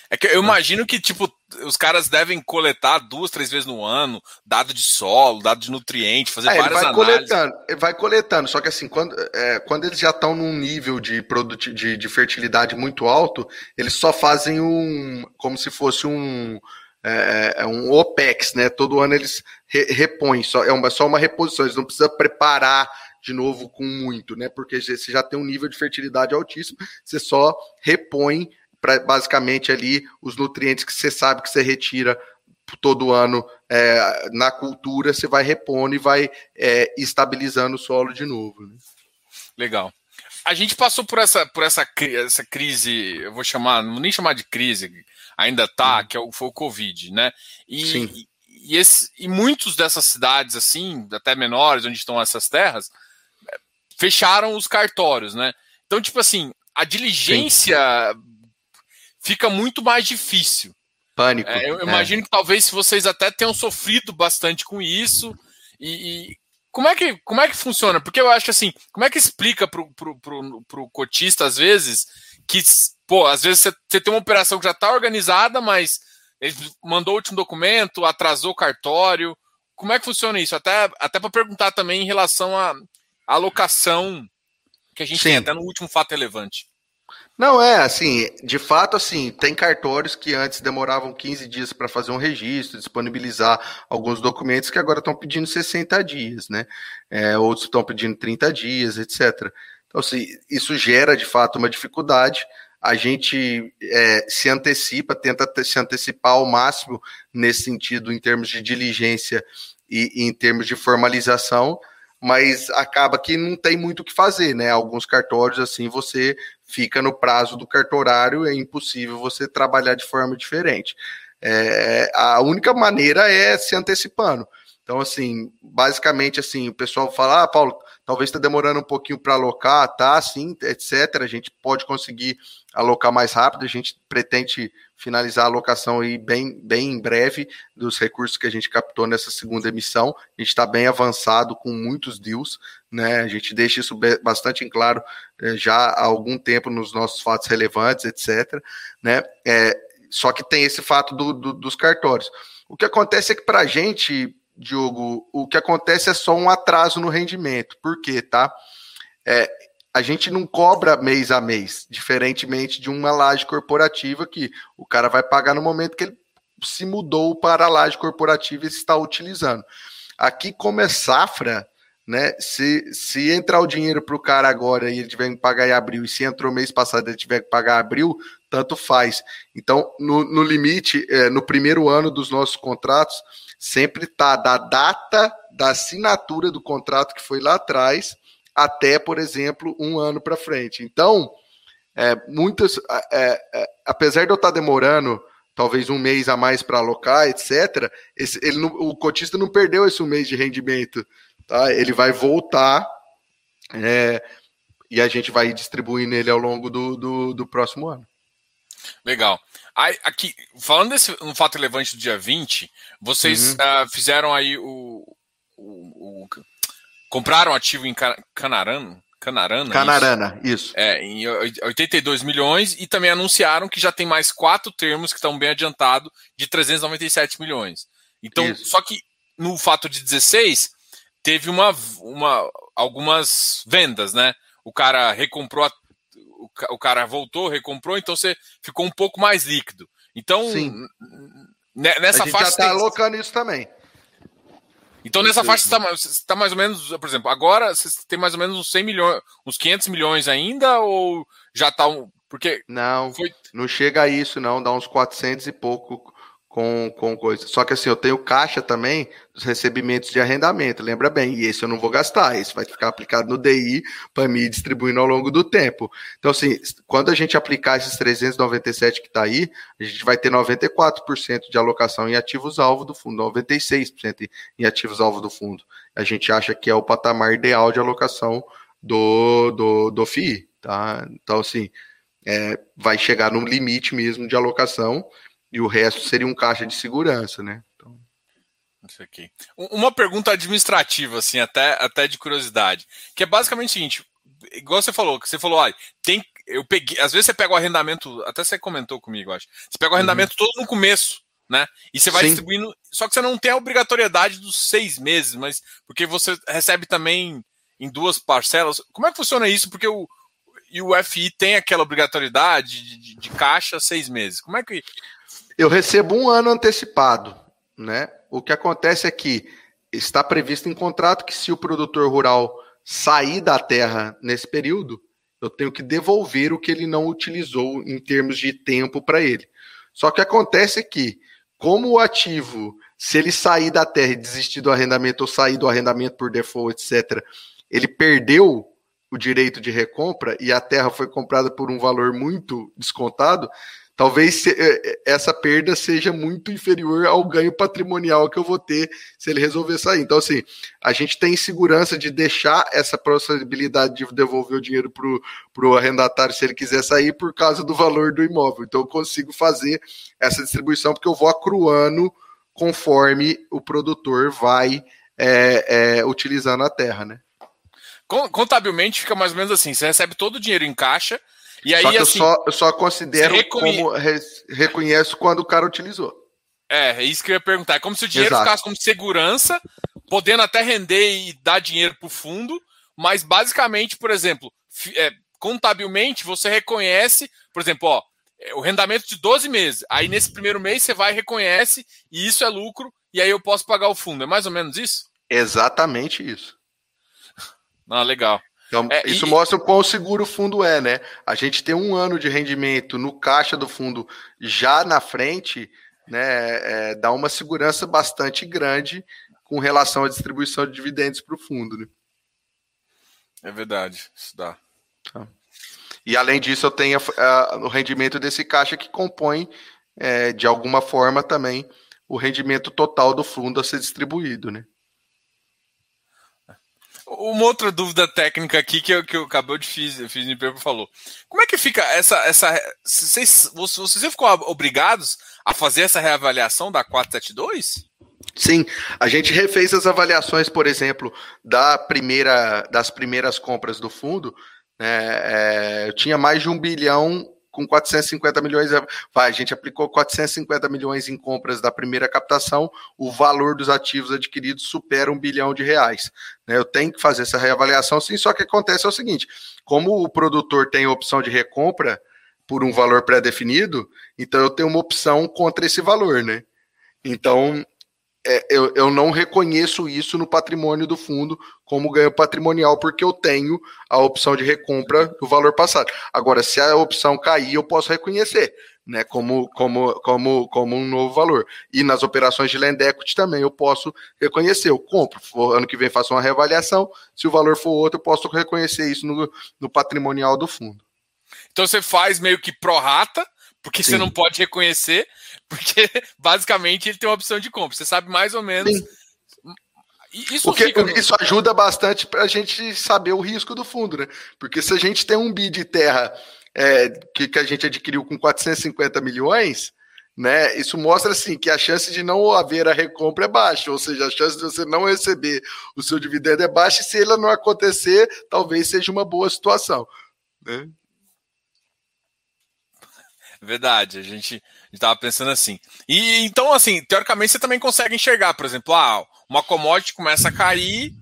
É que eu imagino que, tipo, os caras devem coletar duas, três vezes no ano, dado de solo, dado de nutriente, fazer é, várias vai análises. Coletando, vai coletando, só que assim, quando, é, quando eles já estão num nível de, produti de, de fertilidade muito alto, eles só fazem um, como se fosse um, é, é, um OPEX, né? Todo ano eles re, repõem, só, é uma, só uma reposição, eles não precisam preparar de novo com muito, né? Porque você já tem um nível de fertilidade altíssimo, você só repõe para basicamente ali os nutrientes que você sabe que você retira todo ano é, na cultura, você vai repondo e vai é, estabilizando o solo de novo. Né? Legal. A gente passou por essa, por essa, essa crise, eu vou chamar, não nem chamar de crise, ainda tá, que é o, foi o Covid, né? E, Sim. e, esse, e muitos dessas cidades, assim, até menores, onde estão essas terras, fecharam os cartórios, né? Então, tipo assim, a diligência Sim. fica muito mais difícil. Pânico. É, eu imagino que talvez vocês até tenham sofrido bastante com isso. E, e, como, é que, como é que funciona? Porque eu acho assim, como é que explica pro, pro, pro, pro cotista, às vezes, que, pô, às vezes você, tem uma operação que já está organizada, mas ele mandou o último documento, atrasou o cartório. Como é que funciona isso? Até, até para perguntar também em relação à alocação que a gente Sim. tem até no último fato relevante. Não, é assim, de fato, assim, tem cartórios que antes demoravam 15 dias para fazer um registro, disponibilizar alguns documentos que agora estão pedindo 60 dias, né? É, outros estão pedindo 30 dias, etc. Então, assim, isso gera de fato uma dificuldade. A gente é, se antecipa, tenta se antecipar ao máximo nesse sentido, em termos de diligência e, e em termos de formalização, mas acaba que não tem muito o que fazer, né? Alguns cartórios, assim, você fica no prazo do cartorário, é impossível você trabalhar de forma diferente. É, a única maneira é se antecipando. Então, assim, basicamente, assim, o pessoal fala, ah, Paulo, talvez está demorando um pouquinho para alocar, tá, sim, etc. A gente pode conseguir alocar mais rápido, a gente pretende finalizar a alocação aí bem, bem em breve dos recursos que a gente captou nessa segunda emissão. A gente está bem avançado com muitos deals, né? A gente deixa isso bastante em claro eh, já há algum tempo nos nossos fatos relevantes, etc. Né? É, só que tem esse fato do, do, dos cartórios. O que acontece é que para a gente, Diogo, o que acontece é só um atraso no rendimento. Por quê, tá? É, a gente não cobra mês a mês, diferentemente de uma laje corporativa que o cara vai pagar no momento que ele se mudou para a laje corporativa e está utilizando. Aqui, como é safra, né? Se, se entrar o dinheiro para o cara agora e ele tiver que pagar em abril, e se entrou mês passado e ele tiver que pagar em abril, tanto faz. Então, no, no limite, é, no primeiro ano dos nossos contratos, sempre está da data da assinatura do contrato que foi lá atrás até, por exemplo, um ano para frente. Então, é, muitas, é, é, apesar de eu estar tá demorando talvez um mês a mais para alocar, etc., esse, ele não, o cotista não perdeu esse um mês de rendimento. Tá? Ele vai voltar é, e a gente vai distribuindo ele ao longo do, do, do próximo ano. Legal. Aqui, falando desse um fato relevante do dia 20, vocês uhum. uh, fizeram aí o, o, o, compraram ativo em Canarana. Canarana, Canarana, isso. isso. É, em 82 milhões e também anunciaram que já tem mais quatro termos que estão bem adiantados de 397 milhões. Então, isso. só que no fato de 16 teve uma, uma algumas vendas, né? O cara recomprou, a, o, cara voltou, recomprou, então você ficou um pouco mais líquido. Então, Sim. nessa a gente fase já está alocando isso também. Então nessa faixa você está tá mais ou menos, por exemplo, agora você tem mais ou menos uns 100 milhões, uns 500 milhões ainda ou já está um, porque não, foi... não chega a isso não, dá uns 400 e pouco com, com coisa. Só que assim, eu tenho caixa também dos recebimentos de arrendamento, lembra bem, e esse eu não vou gastar, esse vai ficar aplicado no DI para me distribuindo ao longo do tempo. Então, assim, quando a gente aplicar esses 397 que está aí, a gente vai ter 94% de alocação em ativos-alvo do fundo, 96% em ativos-alvo do fundo. A gente acha que é o patamar ideal de alocação do, do, do FII, tá? Então, assim, é, vai chegar num limite mesmo de alocação, e o resto seria um caixa de segurança, né? Então... Isso aqui. Uma pergunta administrativa, assim, até, até de curiosidade, que é basicamente o seguinte: igual você falou, que você falou, olha, tem. Eu peguei. Às vezes você pega o arrendamento, até você comentou comigo, acho. Você pega o uhum. arrendamento uhum. todo no começo, né? E você vai Sim. distribuindo. Só que você não tem a obrigatoriedade dos seis meses, mas porque você recebe também em duas parcelas. Como é que funciona isso? Porque o, e o FI tem aquela obrigatoriedade de, de, de, caixa seis meses. Como é que eu recebo um ano antecipado, né? O que acontece é que está previsto em contrato que se o produtor rural sair da terra nesse período, eu tenho que devolver o que ele não utilizou em termos de tempo para ele. Só que acontece que, como o ativo, se ele sair da terra e desistir do arrendamento ou sair do arrendamento por default, etc., ele perdeu o direito de recompra e a terra foi comprada por um valor muito descontado, talvez essa perda seja muito inferior ao ganho patrimonial que eu vou ter se ele resolver sair. Então, assim, a gente tem segurança de deixar essa possibilidade de devolver o dinheiro para o arrendatário se ele quiser sair por causa do valor do imóvel. Então, eu consigo fazer essa distribuição porque eu vou acruando conforme o produtor vai é, é, utilizando a terra, né? Contabilmente fica mais ou menos assim: você recebe todo o dinheiro em caixa e aí, só que assim, eu, só, eu só considero reconhe... como re, reconheço quando o cara utilizou. É, é isso que eu ia perguntar. É como se o dinheiro Exato. ficasse como segurança, podendo até render e dar dinheiro para o fundo, mas basicamente, por exemplo, é, contabilmente você reconhece, por exemplo, ó, é, o rendimento de 12 meses. Aí nesse primeiro mês você vai e reconhece, e isso é lucro, e aí eu posso pagar o fundo. É mais ou menos isso? Exatamente isso. Ah, legal. Então, é, isso e... mostra o quão seguro o fundo é, né? A gente tem um ano de rendimento no caixa do fundo já na frente, né? É, dá uma segurança bastante grande com relação à distribuição de dividendos para o fundo, né? É verdade, isso dá. Tá. E além disso, eu tenho a, a, o rendimento desse caixa que compõe, é, de alguma forma, também o rendimento total do fundo a ser distribuído, né? Uma outra dúvida técnica aqui que eu, que eu acabou de fiz, fiz me falou. Como é que fica essa. essa vocês, vocês ficou obrigados a fazer essa reavaliação da 472? Sim, a gente refez as avaliações, por exemplo, da primeira, das primeiras compras do fundo. Né, é, tinha mais de um bilhão com 450 milhões, vai, a gente aplicou 450 milhões em compras da primeira captação, o valor dos ativos adquiridos supera um bilhão de reais. Né? Eu tenho que fazer essa reavaliação, sim, só que acontece é o seguinte, como o produtor tem opção de recompra por um valor pré-definido, então eu tenho uma opção contra esse valor, né? Então, é, eu, eu não reconheço isso no patrimônio do fundo como ganho patrimonial, porque eu tenho a opção de recompra do valor passado. Agora, se a opção cair, eu posso reconhecer, né, como, como, como, como um novo valor. E nas operações de land equity também eu posso reconhecer. Eu compro, ano que vem faço uma reavaliação, se o valor for outro, eu posso reconhecer isso no, no patrimonial do fundo. Então você faz meio que prorata, porque Sim. você não pode reconhecer, porque basicamente ele tem uma opção de compra. Você sabe mais ou menos. Sim. Isso, isso ajuda bastante para a gente saber o risco do fundo, né? Porque se a gente tem um bid de terra é, que, que a gente adquiriu com 450 milhões, né? Isso mostra assim que a chance de não haver a recompra é baixa, ou seja, a chance de você não receber o seu dividendo é baixa, e se ela não acontecer, talvez seja uma boa situação. Né? Verdade, a gente estava pensando assim. E então, assim, teoricamente você também consegue enxergar, por exemplo, ah, uma commodity começa a cair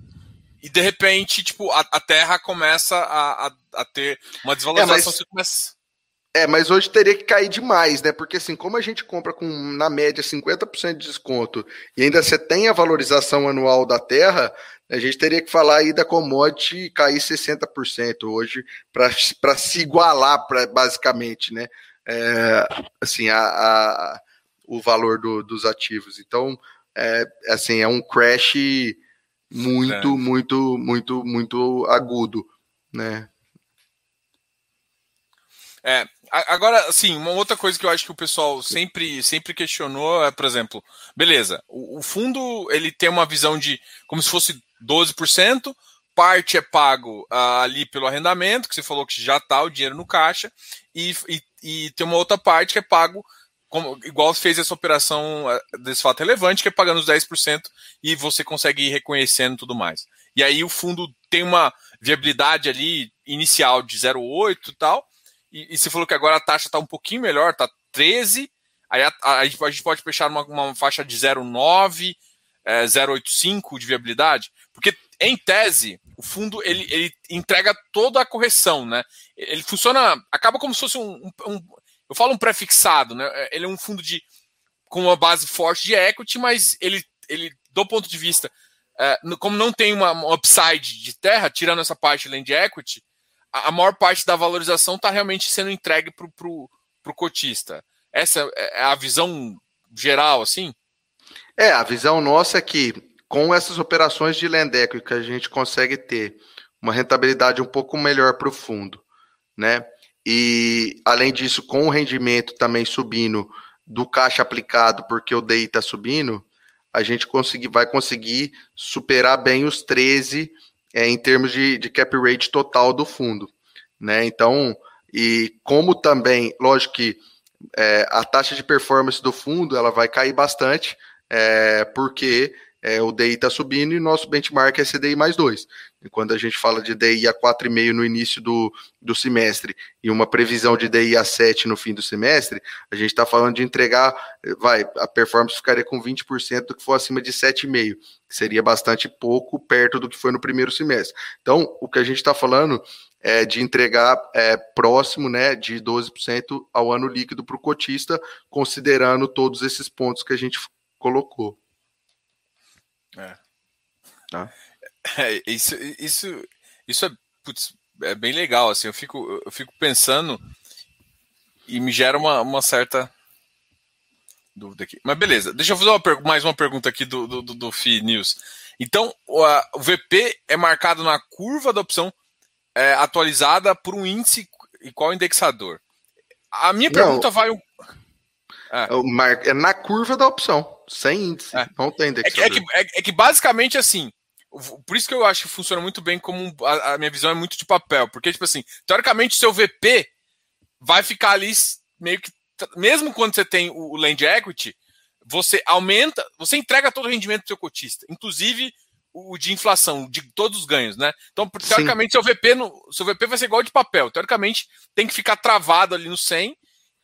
e de repente, tipo, a, a terra começa a, a, a, ter uma desvalorização. É, mas... Começa... É, mas hoje teria que cair demais, né? Porque assim, como a gente compra com, na média, 50% de desconto e ainda você tem a valorização anual da terra, a gente teria que falar aí da commodity cair 60% hoje para se igualar, pra, basicamente, né? É, assim, a, a, o valor do, dos ativos. Então, é, assim, é um crash muito, é. muito, muito, muito agudo, né? É, agora, assim, uma outra coisa que eu acho que o pessoal sempre, sempre questionou é, por exemplo, beleza, o, o fundo ele tem uma visão de como se fosse 12%, parte é pago uh, ali pelo arrendamento, que você falou que já está o dinheiro no caixa, e, e, e, tem uma outra parte que é pago, como, igual fez essa operação uh, desse fato relevante, que é pagando os 10% e você consegue ir reconhecendo tudo mais. E aí o fundo tem uma viabilidade ali inicial de 0,8 e tal, e, e você falou que agora a taxa está um pouquinho melhor, está 13, aí a, a, a, gente pode fechar uma, uma faixa de 0,9, é, 0,85 de viabilidade, porque em tese, o fundo ele, ele entrega toda a correção, né? Ele funciona, acaba como se fosse um, um, eu falo um prefixado, né? Ele é um fundo de com uma base forte de equity, mas ele, ele do ponto de vista, é, como não tem uma, uma, upside de terra, tirando essa parte além de equity, a, a maior parte da valorização está realmente sendo entregue para o cotista. Essa é a visão geral, assim? É, a visão nossa é que com essas operações de Lendeco que a gente consegue ter uma rentabilidade um pouco melhor para o fundo, né? e além disso, com o rendimento também subindo do caixa aplicado, porque o DI está subindo, a gente vai conseguir superar bem os 13 é, em termos de, de cap rate total do fundo. Né? Então, e como também, lógico que é, a taxa de performance do fundo ela vai cair bastante, é, porque é, o DI está subindo e nosso benchmark é CDI mais 2. E quando a gente fala de DI a 4,5 no início do, do semestre e uma previsão de DI a 7 no fim do semestre, a gente está falando de entregar, vai, a performance ficaria com 20% do que for acima de 7,5, que seria bastante pouco perto do que foi no primeiro semestre. Então, o que a gente está falando é de entregar é, próximo né, de 12% ao ano líquido para o cotista, considerando todos esses pontos que a gente colocou. É. Tá. É, isso, isso, isso é, putz, é bem legal, assim, eu fico, eu fico pensando e me gera uma, uma certa dúvida aqui. Mas beleza, deixa eu fazer uma, mais uma pergunta aqui do, do, do FI News. Então, o, a, o VP é marcado na curva da opção é, atualizada por um índice e qual indexador? A minha pergunta não, vai. É. é na curva da opção, sem índice. É. Não tem. É que, é, que, é que basicamente assim. Por isso que eu acho que funciona muito bem como a, a minha visão é muito de papel. Porque, tipo assim, teoricamente, o seu VP vai ficar ali meio que. Mesmo quando você tem o Land Equity, você aumenta, você entrega todo o rendimento do seu cotista, inclusive o de inflação, de todos os ganhos, né? Então, teoricamente, seu VP, no, seu VP vai ser igual de papel. Teoricamente, tem que ficar travado ali no 100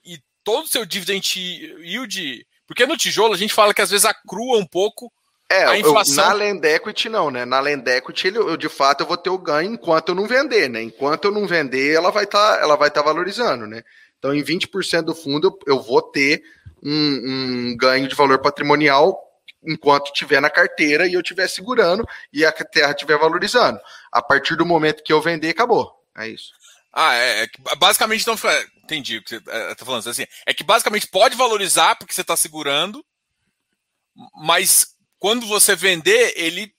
e todo o seu dividend yield. Porque no tijolo a gente fala que às vezes acrua um pouco é, a inflação. Eu, na Land Equity não, né? Na Land Equity ele, eu, de fato eu vou ter o ganho enquanto eu não vender, né? Enquanto eu não vender, ela vai estar tá, ela vai estar tá valorizando, né? Então, em 20% do fundo eu, eu vou ter um, um ganho de valor patrimonial enquanto tiver na carteira e eu estiver segurando e a terra estiver valorizando. A partir do momento que eu vender, acabou. É isso. Ah, é, é basicamente então entendi o que você está falando assim. É que basicamente pode valorizar porque você está segurando, mas quando você vender, ele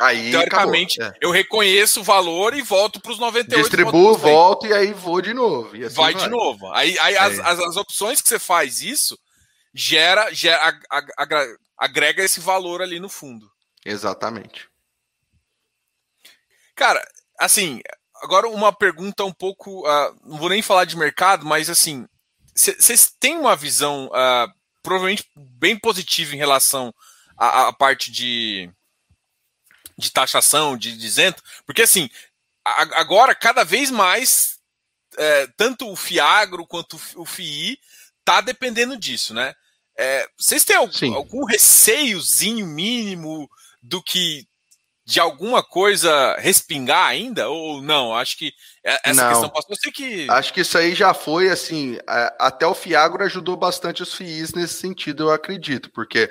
Aí, teoricamente, é. eu reconheço o valor e volto para os 98. Distribuo, volto e aí vou de novo. Assim vai, vai, de novo. Aí, aí é. as, as, as, opções que você faz isso gera, gera agrega esse valor ali no fundo. Exatamente. Cara, assim, agora uma pergunta um pouco. Uh, não vou nem falar de mercado, mas assim, vocês têm uma visão uh, provavelmente bem positiva em relação à, à parte de, de taxação, de, de isento, porque assim, a, agora cada vez mais, é, tanto o FIAGRO quanto o FII tá dependendo disso, né? É, vocês têm algum, algum receiozinho mínimo do que de alguma coisa respingar ainda? Ou não? Acho que essa não. questão passou. Eu que. Acho que isso aí já foi assim. Até o Fiagro ajudou bastante os FIIs nesse sentido, eu acredito, porque.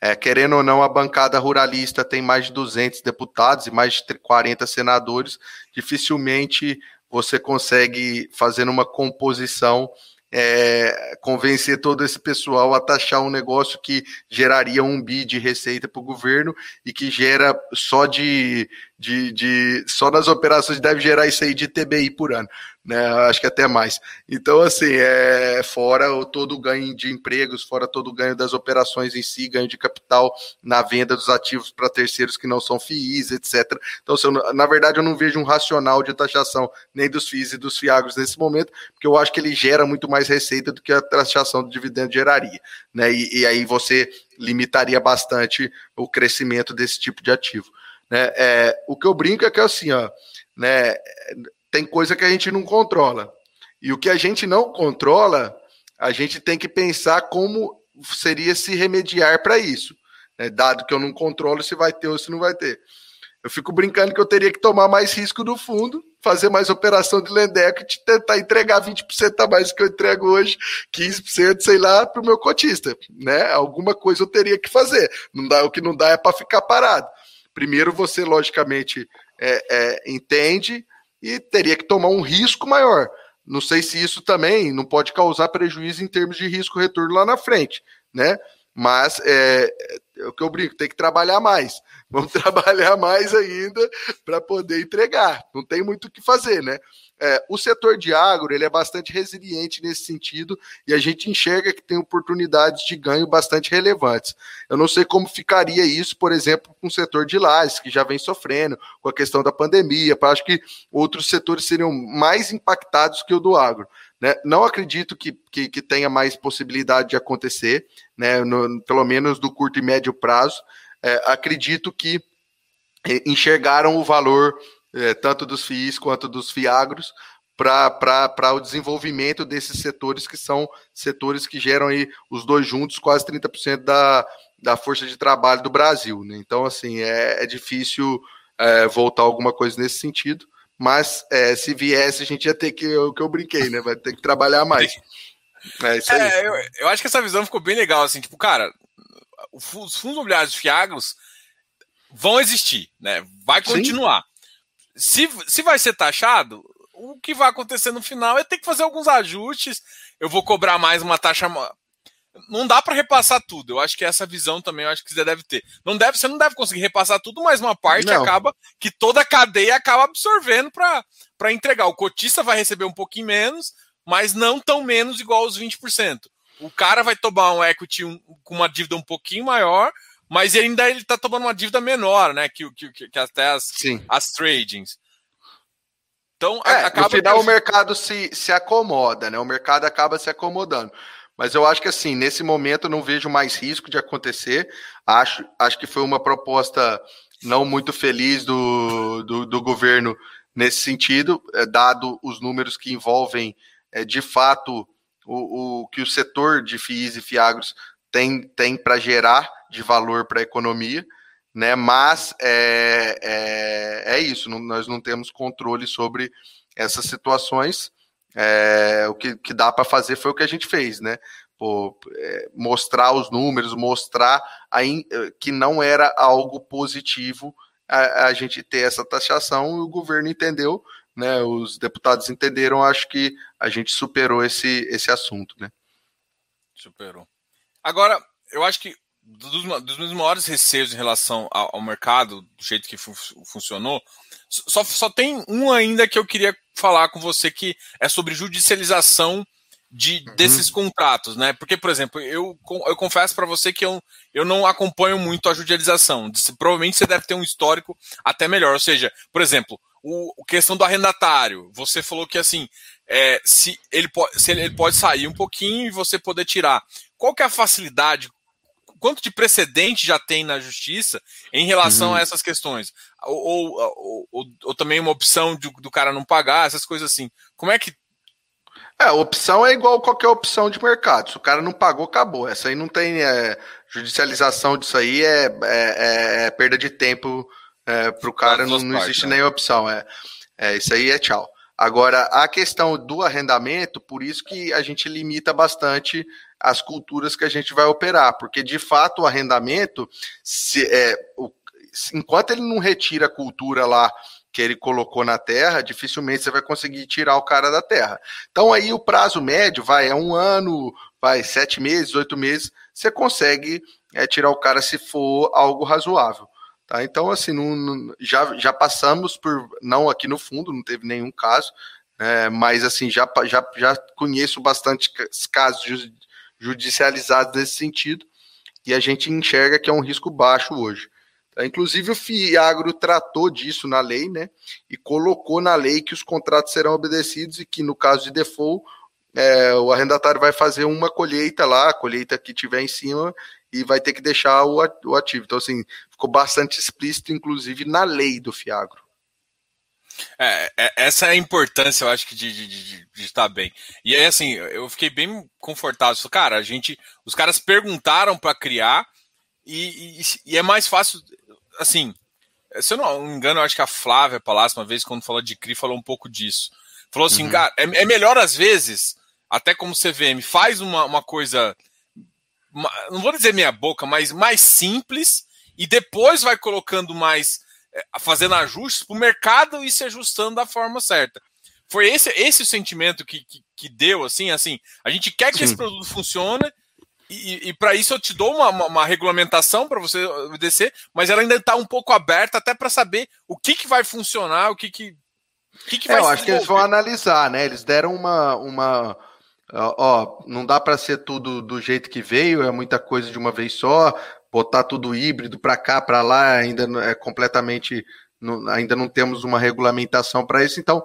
É, querendo ou não, a bancada ruralista tem mais de 200 deputados e mais de 40 senadores. Dificilmente você consegue fazer uma composição é, convencer todo esse pessoal a taxar um negócio que geraria um bi de receita para o governo e que gera só de, de, de só nas operações deve gerar isso aí de TBI por ano né? Acho que até mais. Então, assim, é fora o, todo o ganho de empregos, fora todo o ganho das operações em si, ganho de capital na venda dos ativos para terceiros que não são FIIs, etc. Então, assim, eu, na verdade, eu não vejo um racional de taxação nem dos FIIs e dos FIAGROS nesse momento, porque eu acho que ele gera muito mais receita do que a taxação do dividendo geraria, né? E, e aí você limitaria bastante o crescimento desse tipo de ativo. Né? É, o que eu brinco é que assim, ó, né, tem coisa que a gente não controla. E o que a gente não controla, a gente tem que pensar como seria se remediar para isso. Né? Dado que eu não controlo se vai ter ou se não vai ter. Eu fico brincando que eu teria que tomar mais risco do fundo, fazer mais operação de Lendeco e tentar entregar 20% a mais do que eu entrego hoje, 15%, sei lá, para o meu cotista. Né? Alguma coisa eu teria que fazer. Não dá, o que não dá é para ficar parado. Primeiro você, logicamente, é, é, entende e teria que tomar um risco maior. Não sei se isso também não pode causar prejuízo em termos de risco-retorno lá na frente, né? Mas é, é o que eu brinco, tem que trabalhar mais. Vamos trabalhar mais ainda para poder entregar. Não tem muito o que fazer, né? É, o setor de agro ele é bastante resiliente nesse sentido e a gente enxerga que tem oportunidades de ganho bastante relevantes. Eu não sei como ficaria isso, por exemplo, com o setor de lajes, que já vem sofrendo com a questão da pandemia. Acho que outros setores seriam mais impactados que o do agro. Né? Não acredito que, que, que, tenha mais possibilidade de acontecer, né? No, pelo menos do curto e médio prazo. É, acredito que é, enxergaram o valor é, tanto dos FIIs quanto dos FIAGROS para o desenvolvimento desses setores que são setores que geram aí os dois juntos quase 30% da, da força de trabalho do Brasil. Né? Então, assim, é, é difícil é, voltar alguma coisa nesse sentido. Mas é, se viesse, a gente ia ter que, o que eu brinquei, né? Vai ter que trabalhar mais. É isso aí. É, eu, eu, acho que essa visão ficou bem legal, assim, tipo, cara, os fundos imobiliários de Fiagros vão existir, né? Vai continuar. Se, se vai ser taxado, o que vai acontecer no final é ter que fazer alguns ajustes. Eu vou cobrar mais uma taxa não dá para repassar tudo. Eu acho que essa visão também eu acho que você deve ter. Não deve, você não deve conseguir repassar tudo, mas uma parte não. acaba que toda a cadeia acaba absorvendo para entregar. O cotista vai receber um pouquinho menos, mas não tão menos igual aos 20%. O cara vai tomar um equity um, com uma dívida um pouquinho maior, mas ainda ele está tomando uma dívida menor, né? Que, que, que até as, Sim. as tradings. Então, é, acaba no final que... o mercado se, se acomoda, né? O mercado acaba se acomodando. Mas eu acho que assim, nesse momento eu não vejo mais risco de acontecer. Acho, acho que foi uma proposta não muito feliz do, do, do governo nesse sentido, é, dado os números que envolvem é, de fato o, o que o setor de FIIs e FIAGROS tem, tem para gerar de valor para a economia, né? Mas é, é, é isso, não, nós não temos controle sobre essas situações. É, o que, que dá para fazer foi o que a gente fez, né? Pô, é, mostrar os números, mostrar aí, eh, que não era algo positivo a, a, gente ter essa taxação e o governo entendeu, né? Os deputados entenderam, acho que a gente superou esse, esse assunto, né? Superou. Agora, eu acho que dos, dos meus maiores receios em relação ao, ao mercado, do jeito que fu funcionou, só, só tem um ainda que eu queria falar com você, que é sobre judicialização de, uhum. desses contratos, né? Porque, por exemplo, eu, eu confesso para você que eu, eu não acompanho muito a judicialização. Provavelmente você deve ter um histórico até melhor. Ou seja, por exemplo, o, a questão do arrendatário. Você falou que assim, é, se, ele pode, se ele, ele pode sair um pouquinho e você poder tirar. Qual que é a facilidade? quanto de precedente já tem na justiça em relação uhum. a essas questões? Ou, ou, ou, ou, também uma opção de, do cara não pagar, essas coisas assim. Como é que. É, a opção é igual qualquer opção de mercado. Se o cara não pagou, acabou. Essa aí não tem. É, judicialização disso aí é, é, é, é perda de tempo é, para o cara, não, não existe né? nenhuma opção. É, é, isso aí é tchau. Agora, a questão do arrendamento, por isso que a gente limita bastante as culturas que a gente vai operar, porque de fato o arrendamento, se, é, o, enquanto ele não retira a cultura lá que ele colocou na terra, dificilmente você vai conseguir tirar o cara da terra. Então aí o prazo médio vai é um ano, vai sete meses, oito meses, você consegue é, tirar o cara se for algo razoável. Tá? Então, assim, não, não, já, já passamos por, não aqui no fundo, não teve nenhum caso, é, mas assim, já, já, já conheço bastante casos judicializados nesse sentido, e a gente enxerga que é um risco baixo hoje. Tá? Inclusive, o FIAGRO tratou disso na lei, né? E colocou na lei que os contratos serão obedecidos e que, no caso de default, é, o arrendatário vai fazer uma colheita lá, a colheita que tiver em cima, e vai ter que deixar o, o ativo. Então, assim, ficou bastante explícito, inclusive, na lei do Fiagro. É, é, essa é a importância, eu acho que de, de, de, de, estar bem. E aí, assim, eu fiquei bem confortável. Cara, a gente, os caras perguntaram para criar e, e, e, é mais fácil, assim, se eu não me engano, eu acho que a Flávia Palácio, uma vez, quando falou de CRI, falou um pouco disso. Falou assim, uhum. cara, é, é, melhor às vezes, até como CVM, faz uma, uma coisa, não vou dizer meia boca, mas mais simples e depois vai colocando mais é, fazendo ajustes para o mercado e se ajustando da forma certa. Foi esse, esse o sentimento que, que, que deu, assim, assim, a gente quer que Sim. esse produto funcione, e, e para isso eu te dou uma, uma, uma regulamentação para você obedecer, mas ela ainda está um pouco aberta até para saber o que, que vai funcionar, o que, que, o que, que é, vai Eu acho que eles vão analisar, né? Eles deram uma. uma ó, não dá para ser tudo do jeito que veio, é muita coisa de uma vez só, botar tudo híbrido para cá, para lá, ainda é completamente. Não, ainda não temos uma regulamentação para isso, então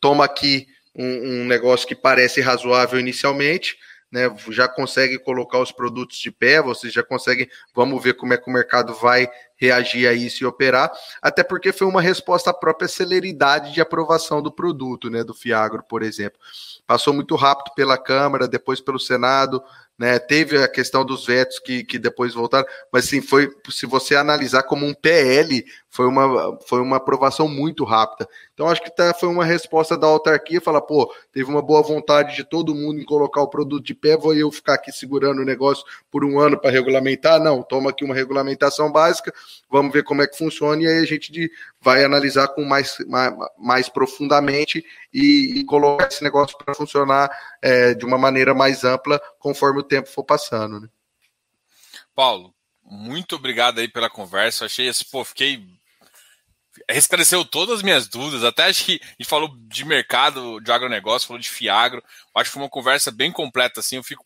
toma aqui um, um negócio que parece razoável inicialmente né, já consegue colocar os produtos de pé, vocês já conseguem, vamos ver como é que o mercado vai reagir a isso e operar, até porque foi uma resposta à própria celeridade de aprovação do produto, né, do Fiagro, por exemplo. Passou muito rápido pela Câmara, depois pelo Senado, né? Teve a questão dos vetos que, que depois voltaram, mas sim, foi, se você analisar como um PL, foi uma, foi uma aprovação muito rápida. Então, acho que tá, foi uma resposta da autarquia, falar, pô, teve uma boa vontade de todo mundo em colocar o produto de pé, vou eu ficar aqui segurando o negócio por um ano para regulamentar? Não, toma aqui uma regulamentação básica, vamos ver como é que funciona, e aí a gente vai analisar com mais, mais, mais profundamente e, e, colocar esse negócio para funcionar é, de uma maneira mais ampla conforme o tempo for passando. Né? Paulo, muito obrigado aí pela conversa. Achei esse, pô, fiquei. Esclareceu todas as minhas dúvidas. Até acho que a gente falou de mercado, de agronegócio, falou de Fiagro. Acho que foi uma conversa bem completa, assim. Eu fico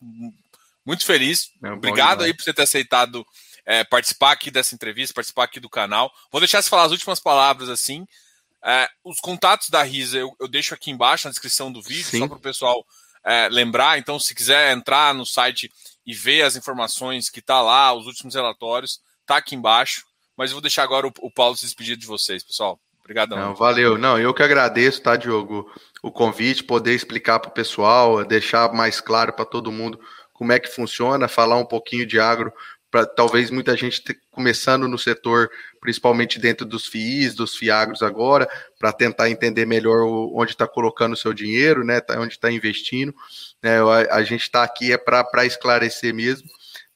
muito feliz. É obrigado aí por você ter aceitado é, participar aqui dessa entrevista, participar aqui do canal. Vou deixar você falar as últimas palavras assim. É, os contatos da Risa eu, eu, deixo aqui embaixo na descrição do vídeo, Sim. só para o pessoal é, lembrar. Então, se quiser entrar no site e ver as informações que tá lá, os últimos relatórios, tá aqui embaixo. Mas eu vou deixar agora o, o Paulo se despedir de vocês, pessoal. Obrigadão. Não, valeu. Não, eu que agradeço, tá, Diogo, o convite, poder explicar para o pessoal, deixar mais claro para todo mundo como é que funciona, falar um pouquinho de agro para talvez muita gente começando no setor, principalmente dentro dos FIIs, dos FIAGROS agora, para tentar entender melhor onde está colocando o seu dinheiro, né, tá, onde está investindo. Né, a, a gente está aqui é para esclarecer mesmo.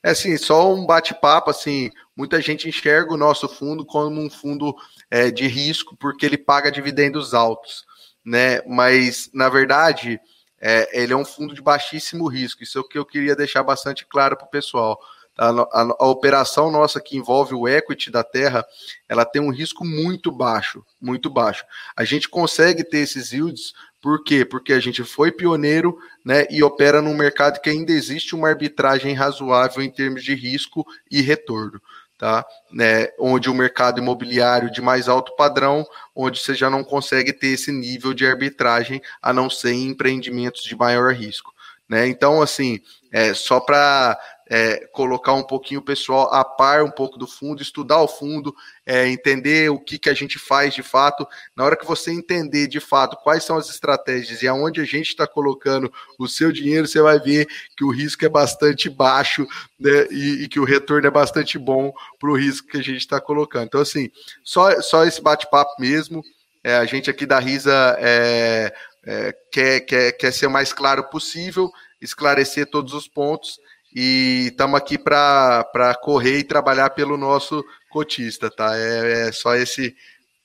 É assim, só um bate-papo, assim, muita gente enxerga o nosso fundo como um fundo é, de risco, porque ele paga dividendos altos, né, mas, na verdade, é, ele é um fundo de baixíssimo risco, isso é o que eu queria deixar bastante claro para o pessoal a, a, a, operação nossa que envolve o equity da terra, ela tem um risco muito baixo, muito baixo. A gente consegue ter esses yields, por quê? Porque a gente foi pioneiro né, e opera num mercado que ainda existe uma arbitragem razoável em termos de risco e retorno. Tá? Né, onde o mercado imobiliário de mais alto padrão, onde você já não consegue ter esse nível de arbitragem, a não ser em empreendimentos de maior risco. Né? Então, assim, é, só para é, colocar um pouquinho o pessoal a par um pouco do fundo, estudar o fundo, é, entender o que, que a gente faz de fato. Na hora que você entender de fato quais são as estratégias e aonde a gente está colocando o seu dinheiro, você vai ver que o risco é bastante baixo né, e, e, que o retorno é bastante bom para o risco que a gente está colocando. Então, assim, só, só esse bate-papo mesmo. É, a gente aqui da Risa é, é, quer, quer, quer ser o mais claro possível, esclarecer todos os pontos e estamos aqui para correr e trabalhar pelo nosso cotista, tá? É, é, só esse,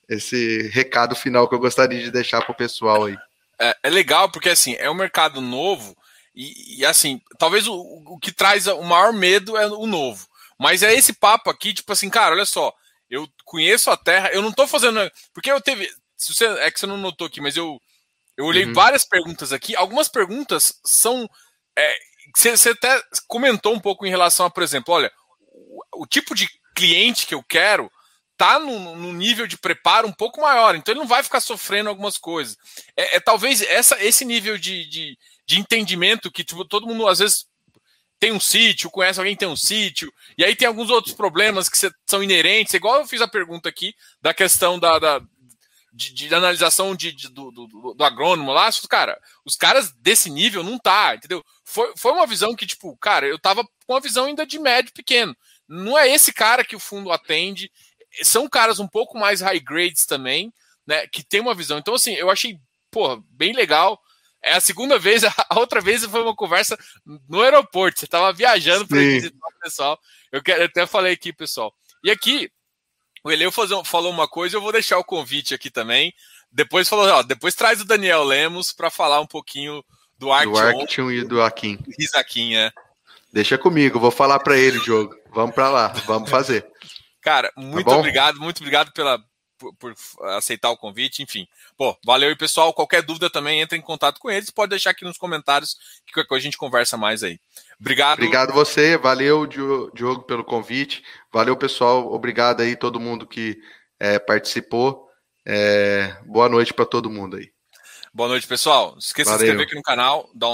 esse recado final que eu gostaria de deixar para o pessoal aí. É, é, legal porque assim é um mercado novo e, e assim talvez o, o, que traz o maior medo é o novo, mas é esse papo aqui tipo assim, cara, olha só, eu conheço a Terra, eu não estou fazendo porque eu teve, se você é que você não notou aqui, mas eu eu olhei uhum. várias perguntas aqui, algumas perguntas são é, você até comentou um pouco em relação a, por exemplo, olha, o, o tipo de cliente que eu quero tá num, num, nível de preparo um pouco maior, então ele não vai ficar sofrendo algumas coisas. É, é talvez essa, esse nível de, de, de, entendimento que tipo, todo mundo às vezes tem um sítio, conhece alguém que tem um sítio, e aí tem alguns outros problemas que são inerentes, igual eu fiz a pergunta aqui da questão da, da de, de analisação de, de do, do, do, agrônomo lá, cara, os caras desse nível não tá, entendeu? Foi, foi uma visão que, tipo, cara, eu tava com uma visão ainda de médio pequeno. Não é esse cara que o fundo atende, são caras um pouco mais high grades também, né, que tem uma visão. Então, assim, eu achei, porra, bem legal. É a segunda vez, a outra vez foi uma conversa no aeroporto. Você tava viajando para visitar o pessoal. Eu, quero, eu até falei aqui, pessoal. E aqui, o Eleu falou uma coisa, eu vou deixar o convite aqui também. Depois falou, ó, depois traz o Daniel Lemos para falar um pouquinho do Arction. Do e do Akin. Risaquim, é. Deixa comigo, vou falar para ele, Diogo. Vamos para lá, vamos fazer. Cara, muito tá obrigado, muito obrigado pela, por, por, aceitar o convite, enfim. Pô, valeu e pessoal. Qualquer dúvida também entre em contato com eles, pode deixar aqui nos comentários que a gente conversa mais aí. Obrigado. Obrigado você, valeu Diogo pelo convite, valeu pessoal, obrigado aí todo mundo que é, participou. É, boa noite para todo mundo aí. Boa noite, pessoal. Esqueça de se inscrever aqui no canal, dá um